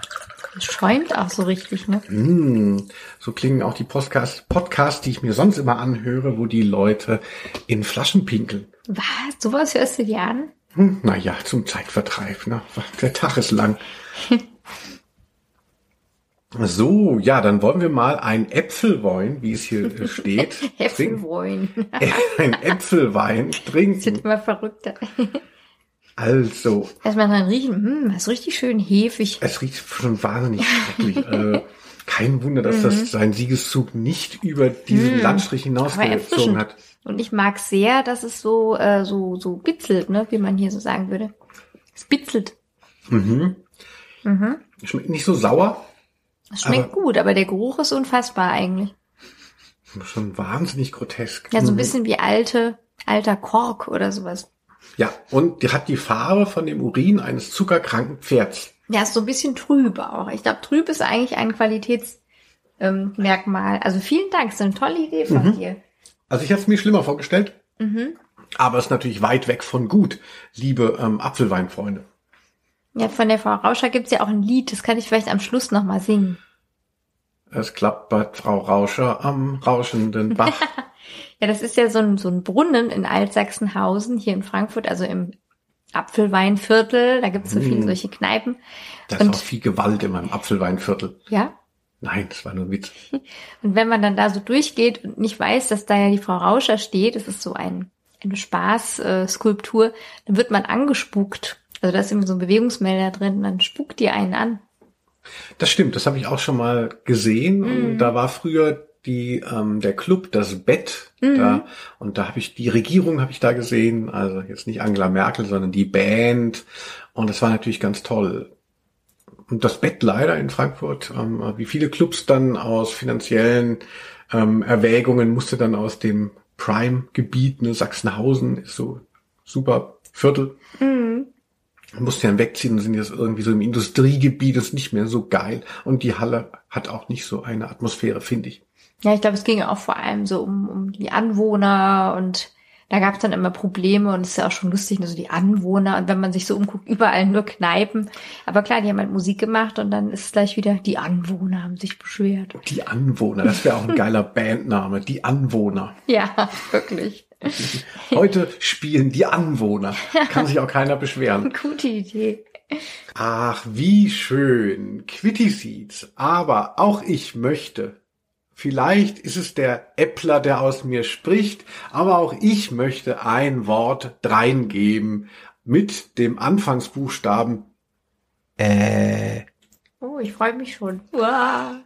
Es schäumt auch so richtig, ne? Hm, so klingen auch die Podcasts, Podcasts, die ich mir sonst immer anhöre, wo die Leute in Flaschen pinkeln. Was? Sowas hörst du dir an? Hm, naja, zum Zeitvertreib, ne? Der Tag ist lang. [LAUGHS] So, ja, dann wollen wir mal ein Äpfelwein, wie es hier äh, steht. [LAUGHS] Äpfelwein. ein Äpfelwein Das trinken. wird immer verrückter. Also, Erstmal dran riechen. Hm, das ist richtig schön hefig. es riecht schon wahnsinnig schrecklich. äh, kein Wunder, dass das seinen Siegeszug nicht über diesen Landstrich Aber hinausgezogen hat. Und ich mag sehr, dass es so, äh, so, so bitzelt, ne? Wie man hier so sagen würde. Es bitzelt. Schmeckt nicht so sauer, Es schmeckt gut, aber der Geruch ist unfassbar eigentlich. schon wahnsinnig grotesk. Ja, so ein bisschen wie alte, alter Kork oder sowas. Ja, und die hat die Farbe von dem Urin eines zuckerkranken Pferds. Ja, ist so ein bisschen trüb auch. Ich glaube, trüb ist eigentlich ein Qualitätsmerkmal. Ähm, also vielen Dank, ist eine tolle Idee von dir. Also ich hatte es mir schlimmer vorgestellt, aber es ist natürlich weit weg von gut, liebe ähm, Apfelweinfreunde. Ja, von der Frau Rauscher gibt's ja auch ein Lied, das kann ich vielleicht am Schluss nochmal singen. Es klappert Frau Rauscher am rauschenden Bach. [LAUGHS] Ja, das ist ja so ein, so ein Brunnen in Altsachsenhausen, hier in Frankfurt, also im Apfelweinviertel. Da gibt's so viele solche Kneipen. Da ist auch viel Gewalt in meinem Apfelweinviertel. Ja. Nein, das war nur ein Witz. [LAUGHS] Und wenn man dann da so durchgeht und nicht weiß, dass da ja die Frau Rauscher steht, das ist so ein, eine Spaßskulptur, äh, Skulptur, dann wird man angespuckt. Also da ist immer so ein Bewegungsmelder drin dann spuckt die einen an. Das stimmt, das habe ich auch schon mal gesehen. Mhm. Da war früher die ähm, der Club das Bett mhm. da und da habe ich die Regierung habe ich da gesehen, also jetzt nicht Angela Merkel, sondern die Band und das war natürlich ganz toll. Und das Bett leider in Frankfurt, ähm, wie viele Clubs dann aus finanziellen ähm, Erwägungen musste dann aus dem Prime-Gebiet, ne, Sachsenhausen ist so super Viertel. Mhm. Musste dann wegziehen und sind jetzt irgendwie so im Industriegebiet, ist nicht mehr so geil. Und die Halle hat auch nicht so eine Atmosphäre, finde ich. Ja, ich glaube, es ging auch vor allem so um, um die Anwohner und da gab es dann immer Probleme und es ist ja auch schon lustig, nur so die Anwohner und wenn man sich so umguckt, überall nur Kneipen. Aber klar, die haben halt Musik gemacht und dann ist es gleich wieder, die Anwohner haben sich beschwert. Die Anwohner, das wäre auch ein geiler [LAUGHS] Bandname, die Anwohner. Ja, [LAUGHS] wirklich. [LAUGHS] Heute spielen die Anwohner. Kann sich auch keiner beschweren. [LAUGHS] Gute Idee. Ach, wie schön. Quitty Seeds. Aber auch ich möchte Vielleicht ist es der Äppler, der aus mir spricht, aber auch ich möchte ein Wort dreingeben mit dem Anfangsbuchstaben äh. Oh, ich freue mich schon. Wow.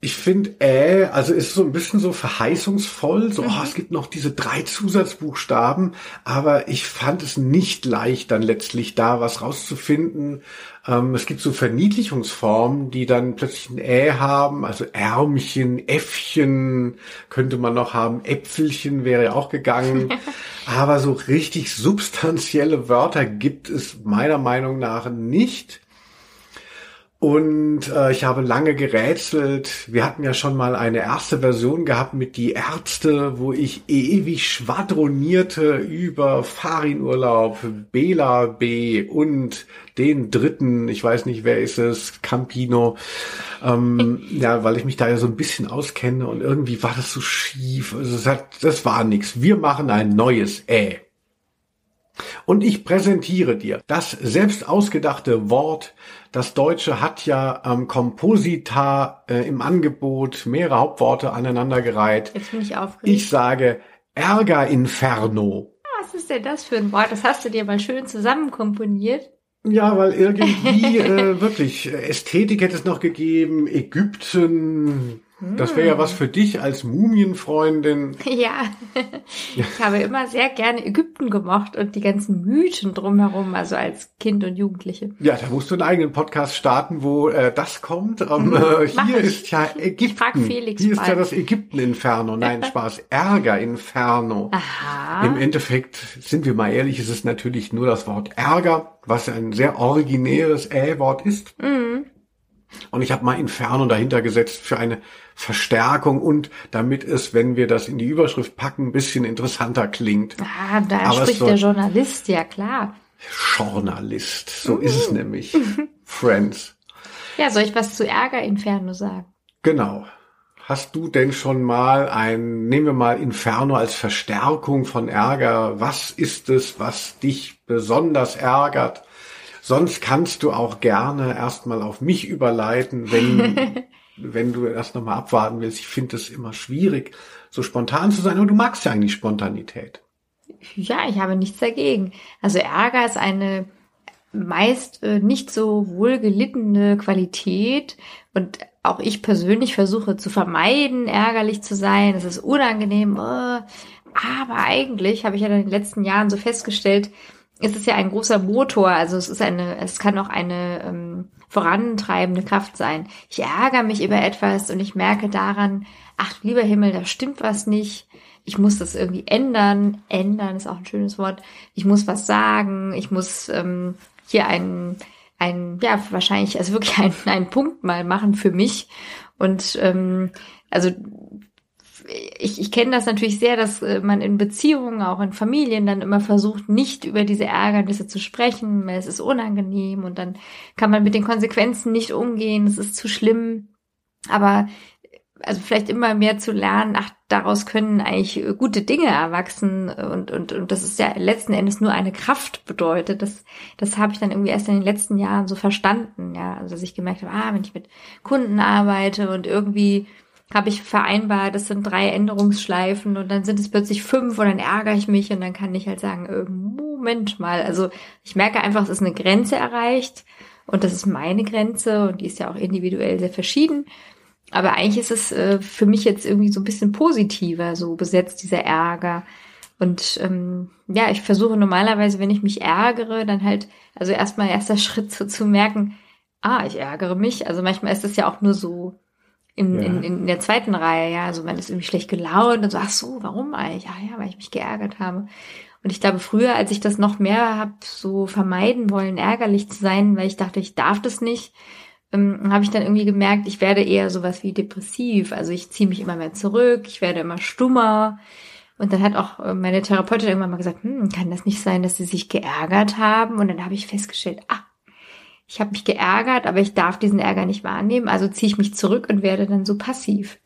Ich finde, äh, also ist so ein bisschen so verheißungsvoll, so, mhm. oh, es gibt noch diese drei Zusatzbuchstaben, aber ich fand es nicht leicht, dann letztlich da was rauszufinden. Ähm, es gibt so Verniedlichungsformen, die dann plötzlich ein Ä haben, also Ärmchen, Äffchen könnte man noch haben, Äpfelchen wäre auch gegangen. [LAUGHS] aber so richtig substanzielle Wörter gibt es meiner Meinung nach nicht. Und äh, ich habe lange gerätselt. Wir hatten ja schon mal eine erste Version gehabt mit die Ärzte, wo ich ewig schwadronierte über Farinurlaub, Bela B und den dritten, ich weiß nicht, wer ist es, Campino. Ähm, [LAUGHS] ja, weil ich mich da ja so ein bisschen auskenne und irgendwie war das so schief. Also das, hat, das war nix. Wir machen ein neues Ä. Und ich präsentiere dir das selbst ausgedachte Wort. Das Deutsche hat ja ähm, Komposita äh, im Angebot mehrere Hauptworte aneinandergereiht. Jetzt bin ich aufgeregt. Ich sage Ärgerinferno. Was ist denn das für ein Wort? Das hast du dir mal schön zusammenkomponiert. Ja, weil irgendwie äh, [LAUGHS] wirklich Ästhetik hätte es noch gegeben, Ägypten, das wäre ja was für dich als Mumienfreundin. [LAUGHS] Ja, ich habe immer sehr gerne Ägypten gemocht und die ganzen Mythen drumherum, also als Kind und Jugendliche. Ja, da musst du einen eigenen Podcast starten, wo äh, das kommt. Ähm, mhm, äh, hier ist ja Ägypten. Ich frag Felix hier ist ja das Ägypten-Inferno. Nein, [LAUGHS] Spaß, Ärger-Inferno. Aha. Im Endeffekt, sind wir mal ehrlich, ist es natürlich nur das Wort Ärger, was ein sehr originäres Ä-Wort ist. Mhm. Und ich habe mal Inferno dahinter gesetzt für eine Verstärkung und damit es, wenn wir das in die Überschrift packen, ein bisschen interessanter klingt. Ah, da Aber spricht der Journalist, ja klar. Journalist, so ist es nämlich. Friends. [LAUGHS] Ja, soll ich was zu Ärger Inferno sagen? Genau. Hast du denn schon mal ein, nehmen wir mal Inferno als Verstärkung von Ärger. Was ist es, was dich besonders ärgert? Sonst kannst du auch gerne erstmal auf mich überleiten, wenn, [LAUGHS] wenn du erst nochmal abwarten willst. Ich finde es immer schwierig, so spontan zu sein, aber du magst ja eigentlich Spontanität. Ja, ich habe nichts dagegen. Also Ärger ist eine meist äh, nicht so wohlgelittene Qualität und auch ich persönlich versuche zu vermeiden, ärgerlich zu sein. Es ist unangenehm. Oh. Aber eigentlich habe ich ja in den letzten Jahren so festgestellt, es ist ja ein großer Motor, also es ist eine, es kann auch eine ähm, vorantreibende Kraft sein. Ich ärgere mich über etwas und ich merke daran, ach lieber Himmel, da stimmt was nicht. Ich muss das irgendwie ändern. Ändern ist auch ein schönes Wort. Ich muss was sagen. Ich muss ähm, hier einen, ein, ja, wahrscheinlich, also wirklich [LAUGHS] einen, einen Punkt mal machen für mich. Und ähm, also ich, ich kenne das natürlich sehr, dass äh, man in Beziehungen, auch in Familien dann immer versucht, nicht über diese Ärgernisse zu sprechen, weil es ist unangenehm und dann kann man mit den Konsequenzen nicht umgehen, es ist zu schlimm. Aber also vielleicht immer mehr zu lernen, ach, daraus können eigentlich gute Dinge erwachsen und, und, und das ist ja letzten Endes nur eine Kraft bedeutet. Das, das habe ich dann irgendwie erst in den letzten Jahren so verstanden, ja. Also dass ich gemerkt habe, ah, wenn ich mit Kunden arbeite und irgendwie habe ich vereinbart, es sind drei Änderungsschleifen und dann sind es plötzlich fünf und dann ärgere ich mich und dann kann ich halt sagen, äh, Moment mal. Also ich merke einfach, es ist eine Grenze erreicht Und das ist meine Grenze und die ist ja auch individuell sehr verschieden. Aber eigentlich ist es äh, für mich jetzt irgendwie so ein bisschen positiver, so besetzt dieser Ärger. Und ähm, ja, ich versuche normalerweise, wenn ich mich ärgere, dann halt, also erstmal erster Schritt so zu merken, ah, ich ärgere mich. Also manchmal ist das ja auch nur so in, ja. in, in der zweiten Reihe, ja. Also man ist irgendwie schlecht gelaunt und so, ach so, warum eigentlich? Ah ja, weil ich mich geärgert habe. Und ich glaube, früher, als ich das noch mehr habe so vermeiden wollen, ärgerlich zu sein, weil ich dachte, ich darf das nicht, ähm, habe ich dann irgendwie gemerkt, ich werde eher sowas wie depressiv. Also ich ziehe mich immer mehr zurück, ich werde immer stummer. Und dann hat auch äh, meine Therapeutin irgendwann mal gesagt, hm, kann das nicht sein, dass sie sich geärgert haben? Und dann habe ich festgestellt, ah, ich habe mich geärgert, aber ich darf diesen Ärger nicht wahrnehmen, also ziehe ich mich zurück und werde dann so passiv.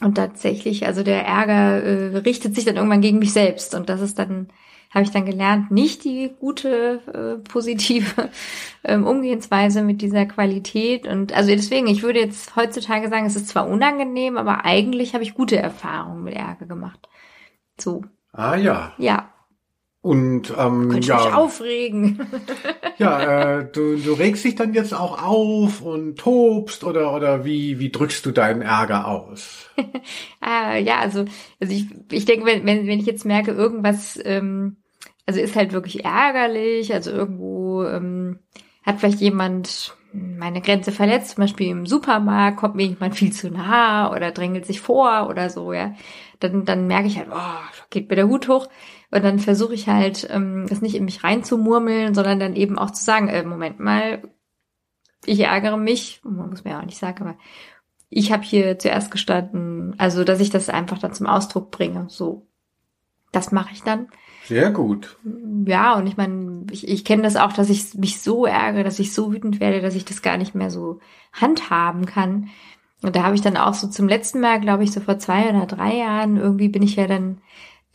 Und tatsächlich, also der Ärger äh, richtet sich dann irgendwann gegen mich selbst. Und das ist dann, habe ich dann gelernt, nicht die gute, äh, positive [LAUGHS] ähm, Umgehensweise mit dieser Qualität. Und also deswegen, ich würde jetzt heutzutage sagen, es ist zwar unangenehm, aber eigentlich habe ich gute Erfahrungen mit Ärger gemacht. So. Ah ja. Ja. Und ähm, Könnte ja, mich aufregen. [LAUGHS] ja, äh, du, du regst dich dann jetzt auch auf und tobst oder oder wie wie drückst du deinen Ärger aus? [LAUGHS] ah, ja, also also ich, ich denke, wenn, wenn wenn ich jetzt merke, irgendwas ähm, also ist halt wirklich ärgerlich, also irgendwo ähm, hat vielleicht jemand meine Grenze verletzt, zum Beispiel im Supermarkt kommt mir jemand viel zu nah oder drängelt sich vor oder so, ja, dann dann merke ich halt, oh, geht mir der Hut hoch und dann versuche ich halt, ähm, das nicht in mich reinzumurmeln, sondern dann eben auch zu sagen, äh, Moment mal, ich ärgere mich, man muss mir ja auch nicht sagen, aber ich habe hier zuerst gestanden, also dass ich das einfach dann zum Ausdruck bringe. So, das mache ich dann. Sehr gut. Ja, und ich meine, ich, ich kenne das auch, dass ich mich so ärgere, dass ich so wütend werde, dass ich das gar nicht mehr so handhaben kann. Und da habe ich dann auch so zum letzten Mal, glaube ich, so vor zwei oder drei Jahren, irgendwie bin ich ja dann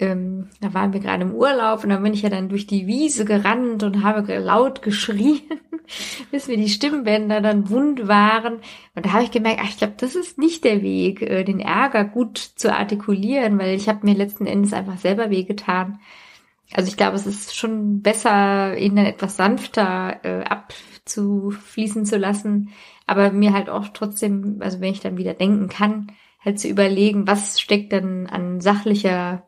ähm, da waren wir gerade im Urlaub und dann bin ich ja dann durch die Wiese gerannt und habe laut geschrien, [LAUGHS] bis mir die Stimmbänder dann wund waren. Und da habe ich gemerkt, ach, ich glaube, das ist nicht der Weg, äh, den Ärger gut zu artikulieren, weil ich habe mir letzten Endes einfach selber wehgetan. Also ich glaube, es ist schon besser, ihn dann etwas sanfter äh, abzufließen zu lassen, aber mir halt auch trotzdem, also wenn ich dann wieder denken kann, halt zu überlegen, was steckt denn an sachlicher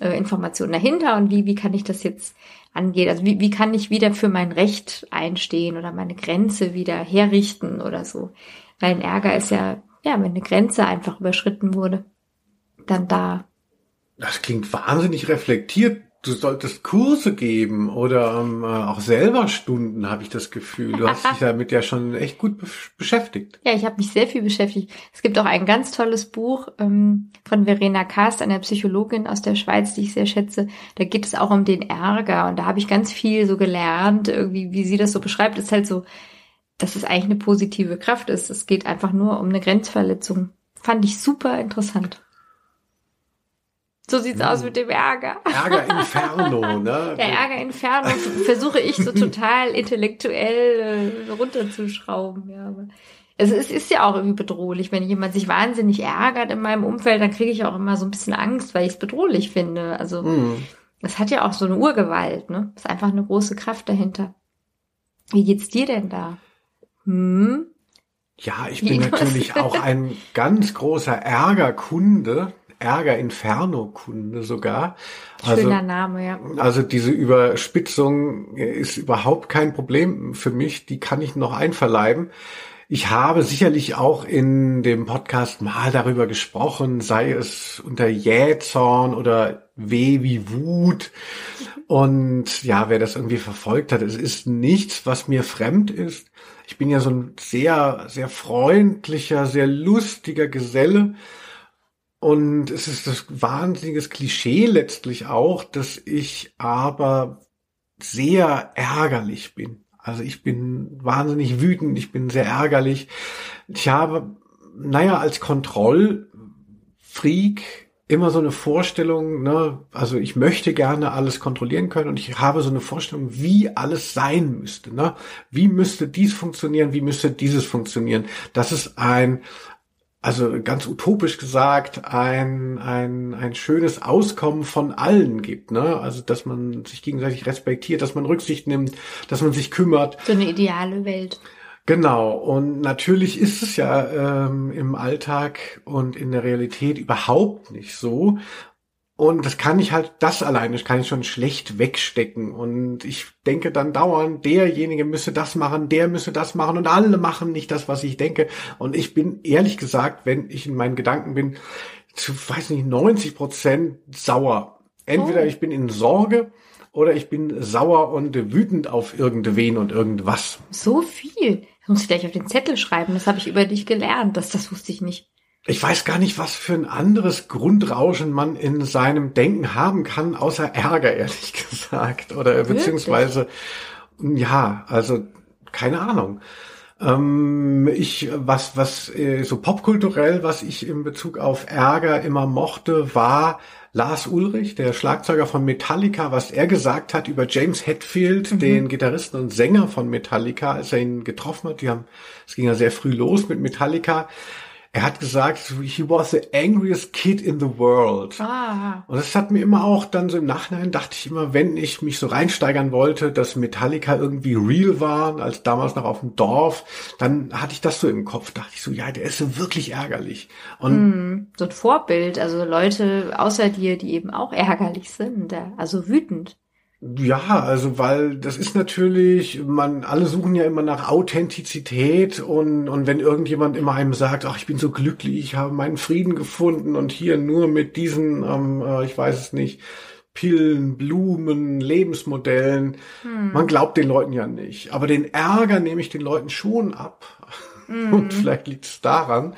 äh, Informationen dahinter und wie, wie kann ich das jetzt angehen? Also wie, wie kann ich wieder für mein Recht einstehen oder meine Grenze wieder herrichten oder so? Weil ein Ärger ist ja, ja, wenn eine Grenze einfach überschritten wurde, dann da. Das klingt wahnsinnig reflektiert, du solltest Kurse geben oder ähm, äh, auch selber Stunden, habe ich das Gefühl. Du hast dich [LAUGHS] damit ja schon echt gut be beschäftigt. Ja, ich habe mich sehr viel beschäftigt. Es gibt auch ein ganz tolles Buch ähm, von Verena Kast, einer Psychologin aus der Schweiz, die ich sehr schätze. Da geht es auch um den Ärger und da habe ich ganz viel so gelernt, irgendwie, wie sie das so beschreibt. ist halt so, dass es eigentlich eine positive Kraft ist. Es geht einfach nur um eine Grenzverletzung. Fand ich super interessant. So sieht's hm. aus mit dem Ärger. Ärger [LAUGHS] Inferno, ne? Der Ärger Inferno versuche ich so total intellektuell äh, runterzuschrauben, ja. Es ist, ja auch irgendwie bedrohlich. Wenn jemand sich wahnsinnig ärgert in meinem Umfeld, dann kriege ich auch immer so ein bisschen Angst, weil ich es bedrohlich finde. Also mhm. das hat ja auch so eine Urgewalt, ne? Ist einfach eine große Kraft dahinter. Wie geht's dir denn da? Hm? Ja, ich bin [LAUGHS] natürlich auch ein ganz großer Ärgerkunde. Ärger Inferno Kunde sogar. Also, Schöner Name, ja. Also diese Überspitzung ist überhaupt kein Problem für mich. Die kann ich noch einverleiben. Ich habe sicherlich auch in dem Podcast mal darüber gesprochen, sei es unter Jähzorn oder Weh wie Wut. Und ja, wer das irgendwie verfolgt hat, es ist nichts, was mir fremd ist. Ich bin ja so ein sehr, sehr freundlicher, sehr lustiger Geselle. Und es ist das wahnsinniges Klischee letztlich auch, dass ich aber sehr ärgerlich bin. Also ich bin wahnsinnig wütend, ich bin sehr ärgerlich. Ich habe, naja, als Kontrollfreak immer so eine Vorstellung, ne, also ich möchte gerne alles kontrollieren können und ich habe so eine Vorstellung, wie alles sein müsste, ne? Wie müsste dies funktionieren, wie müsste dieses funktionieren? Das ist ein also ganz utopisch gesagt, ein, ein, ein schönes Auskommen von allen gibt. Ne? Also dass man sich gegenseitig respektiert, dass man Rücksicht nimmt, dass man sich kümmert. So eine ideale Welt. Genau, und natürlich ist es ja ähm, im Alltag und in der Realität überhaupt nicht so. Und das kann ich halt, das alleine kann ich schon schlecht wegstecken. Und ich denke dann dauernd, derjenige müsse das machen, der müsse das machen und alle machen nicht das, was ich denke. Und ich bin ehrlich gesagt, wenn ich in meinen Gedanken bin, zu, weiß nicht, 90 Prozent sauer. Entweder oh. ich bin in Sorge oder ich bin sauer und wütend auf irgendwen und irgendwas. So viel. Das muss ich gleich auf den Zettel schreiben. Das habe ich über dich gelernt. Das, das wusste ich nicht ich weiß gar nicht, was für ein anderes Grundrauschen man in seinem Denken haben kann, außer Ärger, ehrlich [LAUGHS] gesagt. Oder Wirklich? beziehungsweise, ja, also keine Ahnung. Ähm, ich, was, was äh, so popkulturell, was ich in Bezug auf Ärger immer mochte, war Lars Ulrich, der Schlagzeuger von Metallica, was er gesagt hat über James Hetfield, mhm. den Gitarristen und Sänger von Metallica, als er ihn getroffen hat. Die haben, es ging ja sehr früh los mit Metallica er hat gesagt, he was the angriest kid in the world. Ah. Und das hat mir immer auch dann so im Nachhinein dachte ich immer, wenn ich mich so reinsteigern wollte, dass Metallica irgendwie real waren, als damals noch auf dem Dorf, dann hatte ich das so im Kopf, dachte ich so, ja, der ist so wirklich ärgerlich. Und hm, so ein Vorbild, also Leute außer dir, die eben auch ärgerlich sind, also wütend. Ja, also weil das ist natürlich, man alle suchen ja immer nach Authentizität und und wenn irgendjemand immer einem sagt, ach ich bin so glücklich, ich habe meinen Frieden gefunden und hier nur mit diesen, ähm, äh, ich weiß es nicht, Pillen, Blumen, Lebensmodellen, hm. man glaubt den Leuten ja nicht. Aber den Ärger nehme ich den Leuten schon ab. Mm. [LAUGHS] Und vielleicht liegt es daran,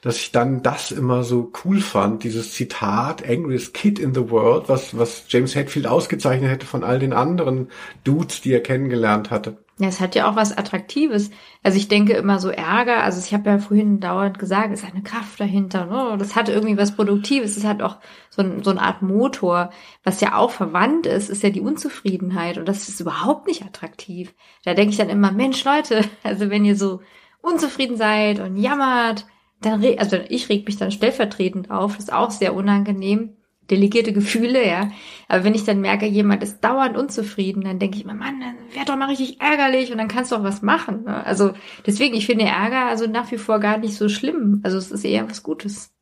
dass ich dann das immer so cool fand, dieses Zitat, Angriest Kid in the World, was, was James Hetfield ausgezeichnet hätte von all den anderen Dudes, die er kennengelernt hatte. Ja, es hat ja auch was Attraktives. Also ich denke immer so Ärger, also ich habe ja vorhin dauernd gesagt, es ist eine Kraft dahinter, ne? das hat irgendwie was Produktives, es hat auch so, ein, so eine Art Motor. Was ja auch verwandt ist, ist ja die Unzufriedenheit und das ist überhaupt nicht attraktiv. Da denke ich dann immer, Mensch Leute, [LAUGHS] also wenn ihr so unzufrieden seid und jammert, dann also ich reg mich dann stellvertretend auf, das ist auch sehr unangenehm. Delegierte Gefühle, ja. Aber wenn ich dann merke, jemand ist dauernd unzufrieden, dann denke ich mir, Mann, dann wär doch mal richtig ärgerlich und dann kannst du auch was machen. Ne? Also deswegen, ich finde Ärger also nach wie vor gar nicht so schlimm. Also es ist eher was Gutes.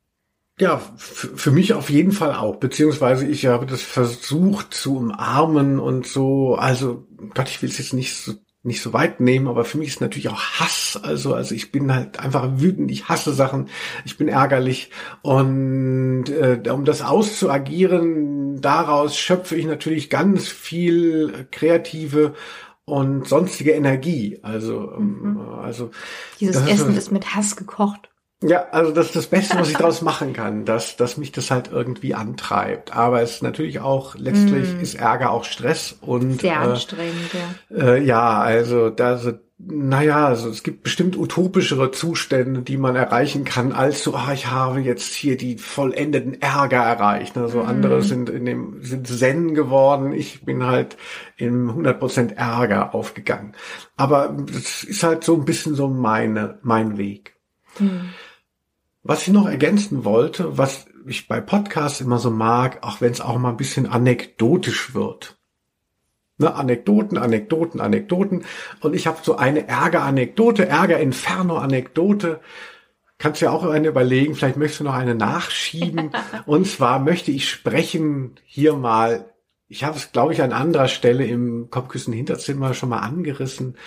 Ja, für mich auf jeden Fall auch. Beziehungsweise ich habe das versucht zu umarmen und so. Also Gott, ich will es jetzt nicht so nicht so weit nehmen, aber für mich ist natürlich auch Hass. Also, also ich bin halt einfach wütend, ich hasse Sachen, ich bin ärgerlich und äh, um das auszuagieren, daraus schöpfe ich natürlich ganz viel kreative und sonstige Energie. Also, ähm, mhm. also dieses Essen ist mit Hass gekocht. Ja, also das ist das Beste, was ich daraus machen kann, dass, dass mich das halt irgendwie antreibt. Aber es ist natürlich auch, letztlich mm. ist Ärger auch Stress und sehr anstrengend, äh, ja. Äh, ja, also da so, naja, also es gibt bestimmt utopischere Zustände, die man erreichen kann, als so, ah, ich habe jetzt hier die vollendeten Ärger erreicht. Also mm. andere sind in dem, sind Zen geworden. Ich bin halt im 100% Ärger aufgegangen. Aber das ist halt so ein bisschen so meine, mein Weg. Mm. Was ich noch ergänzen wollte, was ich bei Podcasts immer so mag, auch wenn es auch mal ein bisschen anekdotisch wird. Ne, Anekdoten, Anekdoten, Anekdoten. Und ich habe so eine Ärger-Anekdote, Ärger-Inferno-Anekdote. Kannst du ja auch eine überlegen, vielleicht möchtest du noch eine nachschieben. [LAUGHS] Und zwar möchte ich sprechen hier mal, ich habe es, glaube ich, an anderer Stelle im Kopfküssen-Hinterzimmer schon mal angerissen,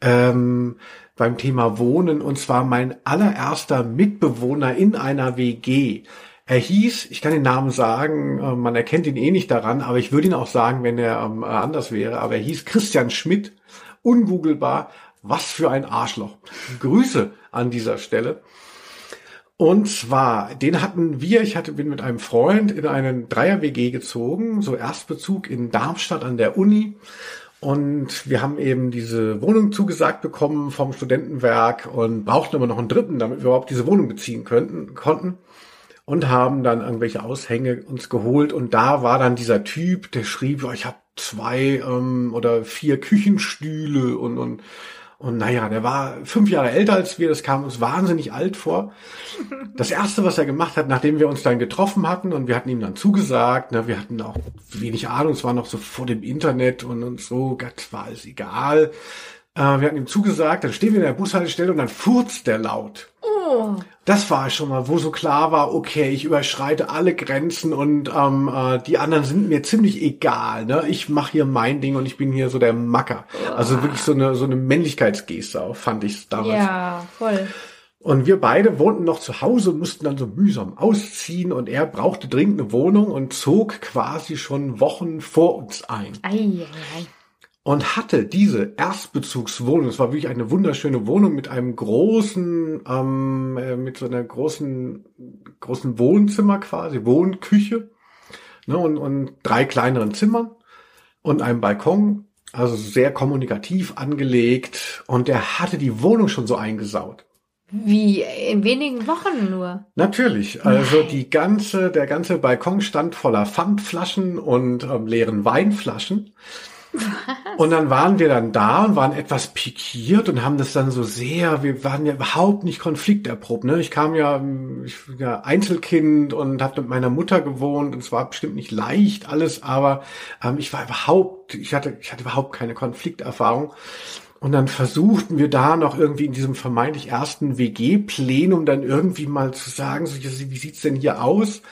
ähm, beim Thema Wohnen und zwar mein allererster Mitbewohner in einer WG. Er hieß, ich kann den Namen sagen, äh, man erkennt ihn eh nicht daran, aber ich würde ihn auch sagen, wenn er ähm, anders wäre, aber er hieß Christian Schmidt, ungoogelbar, was für ein Arschloch. Grüße an dieser Stelle. Und zwar, den hatten wir, ich hatte, bin mit einem Freund in einen Dreier-WG gezogen, so Erstbezug in Darmstadt an der Uni. Und wir haben eben diese Wohnung zugesagt bekommen vom Studentenwerk und brauchten aber noch einen dritten, damit wir überhaupt diese Wohnung beziehen könnten, konnten. Und haben dann irgendwelche Aushänge uns geholt. Und da war dann dieser Typ, der schrieb, ich habe zwei ähm, oder vier Küchenstühle und, und Und naja, der war fünf Jahre älter als wir, das kam uns wahnsinnig alt vor. Das erste, was er gemacht hat, nachdem wir uns dann getroffen hatten und wir hatten ihm dann zugesagt, ne, wir hatten auch wenig Ahnung, es war noch so vor dem Internet und, und so, Gott, war alles egal. Äh, wir hatten ihm zugesagt, dann stehen wir in der Bushaltestelle und dann furzt der laut. Oh. Das war schon mal, wo so klar war, okay, ich überschreite alle Grenzen und ähm, äh, die anderen sind mir ziemlich egal. Ne? Ich mache hier mein Ding und ich bin hier so der Macker. Also wirklich so eine so eine Männlichkeitsgeste auch, fand ich damals. Ja, voll. Und wir beide wohnten noch zu Hause, mussten dann so mühsam ausziehen und er brauchte dringend eine Wohnung und zog quasi schon Wochen vor uns ein Ei, ei, ei. Und hatte diese Erstbezugswohnung. Es war wirklich eine wunderschöne Wohnung mit einem großen, ähm, äh, mit so einer großen, großen Wohnzimmer quasi, Wohnküche, ne, und, und drei kleineren Zimmern und einem Balkon. Also sehr kommunikativ angelegt und er hatte die Wohnung schon so eingesaut. Wie in wenigen Wochen nur. Natürlich, also die ganze, der ganze Balkon stand voller Pfandflaschen und ähm, leeren Weinflaschen. Und dann waren wir dann da und waren etwas pikiert und haben das dann so sehr, wir waren ja überhaupt nicht konflikterprobt. Ne? Ich kam ja, ich bin ja Einzelkind und habe mit meiner Mutter gewohnt und es war bestimmt nicht leicht alles, aber ähm, ich war überhaupt, ich hatte, ich hatte überhaupt keine Konflikterfahrung. Und dann versuchten wir da noch irgendwie in diesem vermeintlich ersten WG-Plenum dann irgendwie mal zu sagen, so, wie sieht's denn hier aus?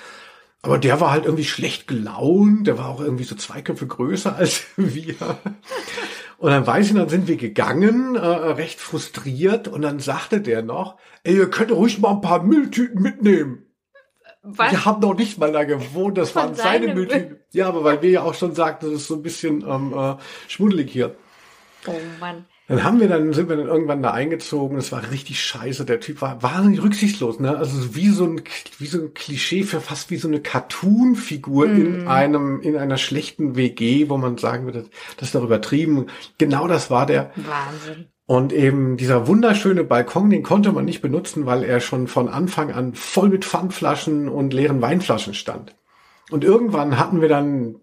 Aber der war halt irgendwie schlecht gelaunt, der war auch irgendwie so zwei Köpfe größer [LAUGHS] als wir. Und dann weiß ich, dann sind wir gegangen, äh, recht frustriert, und dann sagte der noch, ey, ihr könnt ruhig mal ein paar Mülltüten mitnehmen. Was? Wir haben doch nicht mal da gewohnt, das Von waren seine Mülltüten. Ja, aber weil wir ja auch schon sagten, das ist so ein bisschen ähm, äh, schmuddelig hier. Oh Mann. Dann haben wir dann, sind wir dann irgendwann da eingezogen. Das war richtig scheiße. Der Typ war wahnsinnig rücksichtslos, ne? Also wie so ein, wie so ein Klischee für fast wie so eine Cartoon-Figur in einem, in einer schlechten WG, wo man sagen würde, das ist doch übertrieben. Genau das war der. Wahnsinn. Und eben dieser wunderschöne Balkon, den konnte man nicht benutzen, weil er schon von Anfang an voll mit Pfandflaschen und leeren Weinflaschen stand. Und irgendwann hatten wir dann,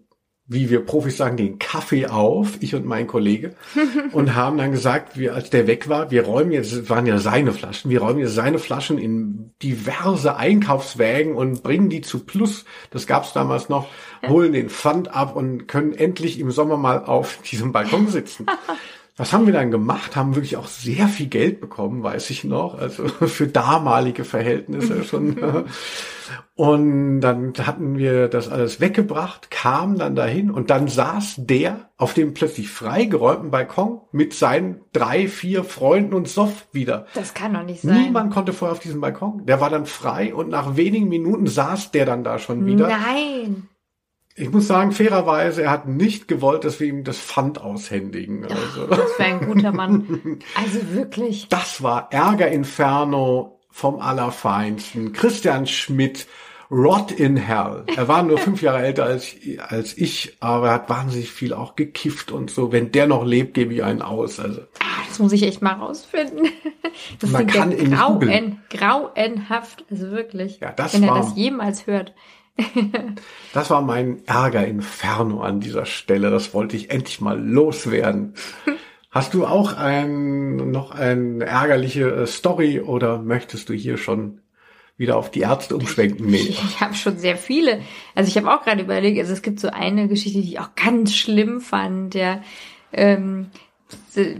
wie wir Profis sagen, den Kaffee auf, ich und mein Kollege, [LAUGHS] und haben dann gesagt, wir, als der weg war, wir räumen jetzt, es waren ja seine Flaschen, wir räumen jetzt seine Flaschen in diverse Einkaufswägen und bringen die zu Plus, das gab's damals noch, holen den Pfand ab und können endlich im Sommer mal auf diesem Balkon sitzen. [LAUGHS] Was haben wir dann gemacht? Haben wirklich auch sehr viel Geld bekommen, weiß ich noch. Also [LAUGHS] für damalige Verhältnisse schon. [LAUGHS] Und dann hatten wir das alles weggebracht, kamen dann dahin und dann saß der auf dem plötzlich freigeräumten Balkon mit seinen drei, vier Freunden und Soff wieder. Das kann doch nicht sein. Niemand konnte vorher auf diesem Balkon. Der war dann frei und nach wenigen Minuten saß der dann da schon wieder. Nein. Ich muss sagen, fairerweise, er hat nicht gewollt, dass wir ihm das Pfand aushändigen. Also. Das wäre ein guter Mann. [LAUGHS] Also wirklich. Das war Ärger Inferno vom Allerfeinsten. Christian Schmidt, Rot in Hell. Er war nur fünf Jahre älter als, als ich, aber er hat wahnsinnig viel auch gekifft und so. Wenn der noch lebt, gebe ich einen aus. Also Ah, Das muss ich echt mal rausfinden. [LAUGHS] Das Man ja kann nicht grauen, grauenhaft. Also wirklich. Ja, das Wenn er war- das jemals hört. Das war mein Ärger Inferno an dieser Stelle. Das wollte ich endlich mal loswerden. Hast du auch ein, noch eine ärgerliche äh, Story oder möchtest du hier schon wieder auf die Ärzte umschwenken? Nee. Ich habe schon sehr viele. Also ich habe auch gerade überlegt, also es gibt so eine Geschichte, die ich auch ganz schlimm fand, der, ähm,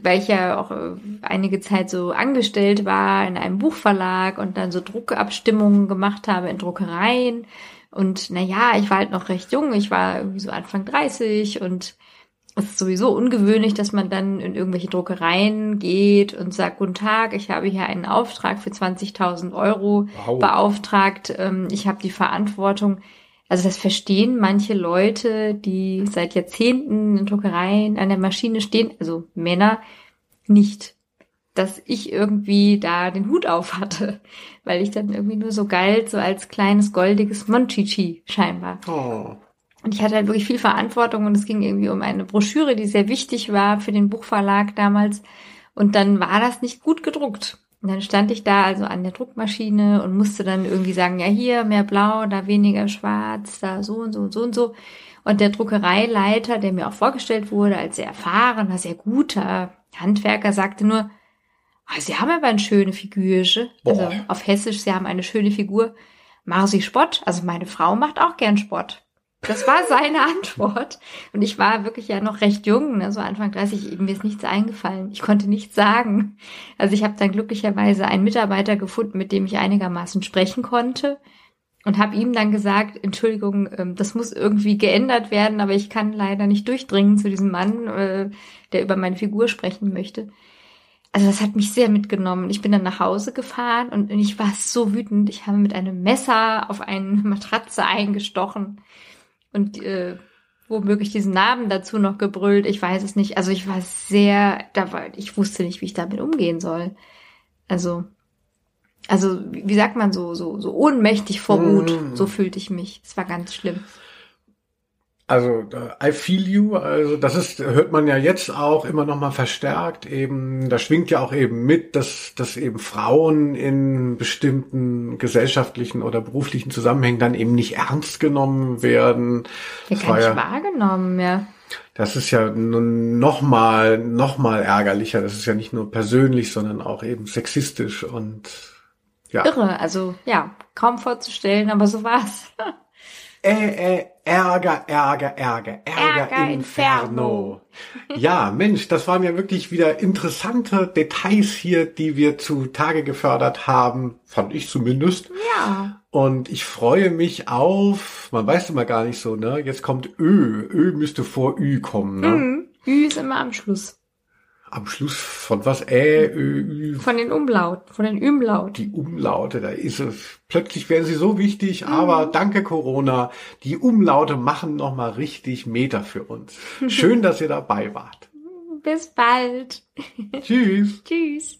weil ich ja auch äh, einige Zeit so angestellt war in einem Buchverlag und dann so Druckabstimmungen gemacht habe in Druckereien. Und na ja, ich war halt noch recht jung, ich war irgendwie so Anfang 30 und es ist sowieso ungewöhnlich, dass man dann in irgendwelche Druckereien geht und sagt, guten Tag, ich habe hier einen Auftrag für 20.000 Euro Wow. beauftragt. Ähm, ich habe die Verantwortung. Also das verstehen manche Leute, die seit Jahrzehnten in Druckereien an der Maschine stehen, also Männer, nicht, dass ich irgendwie da den Hut auf hatte, weil ich dann irgendwie nur so galt, so als kleines goldiges Monchichi scheinbar. Oh. Und ich hatte halt wirklich viel Verantwortung und es ging irgendwie um eine Broschüre, die sehr wichtig war für den Buchverlag damals. Und dann war das nicht gut gedruckt. Und dann stand ich da also an der Druckmaschine und musste dann irgendwie sagen, ja hier mehr blau, da weniger schwarz, da so und so und so und so. Und der Druckereileiter, der mir auch vorgestellt wurde als sehr erfahrener, sehr guter Handwerker sagte nur, Sie haben aber eine schöne Figur. Also Boah. auf Hessisch, Sie haben eine schöne Figur. Machen Sie Sport? Also meine Frau macht auch gern Sport. Das war seine [LAUGHS] Antwort. Und ich war wirklich ja noch recht jung, ne? so Anfang 30, mir ist nichts eingefallen. Ich konnte nichts sagen. Also ich habe dann glücklicherweise einen Mitarbeiter gefunden, mit dem ich einigermaßen sprechen konnte und habe ihm dann gesagt, Entschuldigung, ähm, das muss irgendwie geändert werden, aber ich kann leider nicht durchdringen zu diesem Mann, äh, der über meine Figur sprechen möchte. Also das hat mich sehr mitgenommen. Ich bin dann nach Hause gefahren und ich war so wütend. Ich habe mit einem Messer auf eine Matratze eingestochen und äh, womöglich diesen Namen dazu noch gebrüllt. Ich weiß es nicht. Also ich war sehr, da war, ich wusste nicht, wie ich damit umgehen soll. Also, also wie sagt man so, so, so ohnmächtig vor Wut. Mm. So fühlte ich mich. Es war ganz schlimm. Also äh, I feel you, also das ist hört man ja jetzt auch immer noch mal verstärkt eben, da schwingt ja auch eben mit, dass dass eben Frauen in bestimmten gesellschaftlichen oder beruflichen Zusammenhängen dann eben nicht ernst genommen werden. Ja, Das gar nicht ja- wahrgenommen, ja. Das ist ja nun noch mal noch mal ärgerlicher, das ist ja nicht nur persönlich, sondern auch eben sexistisch und ja. Irre, also ja, kaum vorzustellen, aber so war's. [LAUGHS] Äh, äh, Ärger, Ärger, Ärger, Ärger, Ärger, Inferno. Ja, Mensch, das waren ja wirklich wieder interessante Details hier, die wir zu Tage gefördert haben, fand ich zumindest. Ja, Und ich freue mich auf, man weiß immer gar nicht so, ne? Jetzt kommt Ö. Ö müsste vor Ü kommen, ne? hm. Ü ist immer am Schluss. Am Schluss von was? Ä, Ö, Ü, Von den Umlauten, von den Umlauten. die Umlaute, da ist es. Plötzlich werden sie so wichtig, aber danke Corona, die Umlaute machen nochmal richtig Meter für uns. Schön, dass ihr dabei wart. [LAUGHS] Bis bald. Tschüss. [LAUGHS] Tschüss.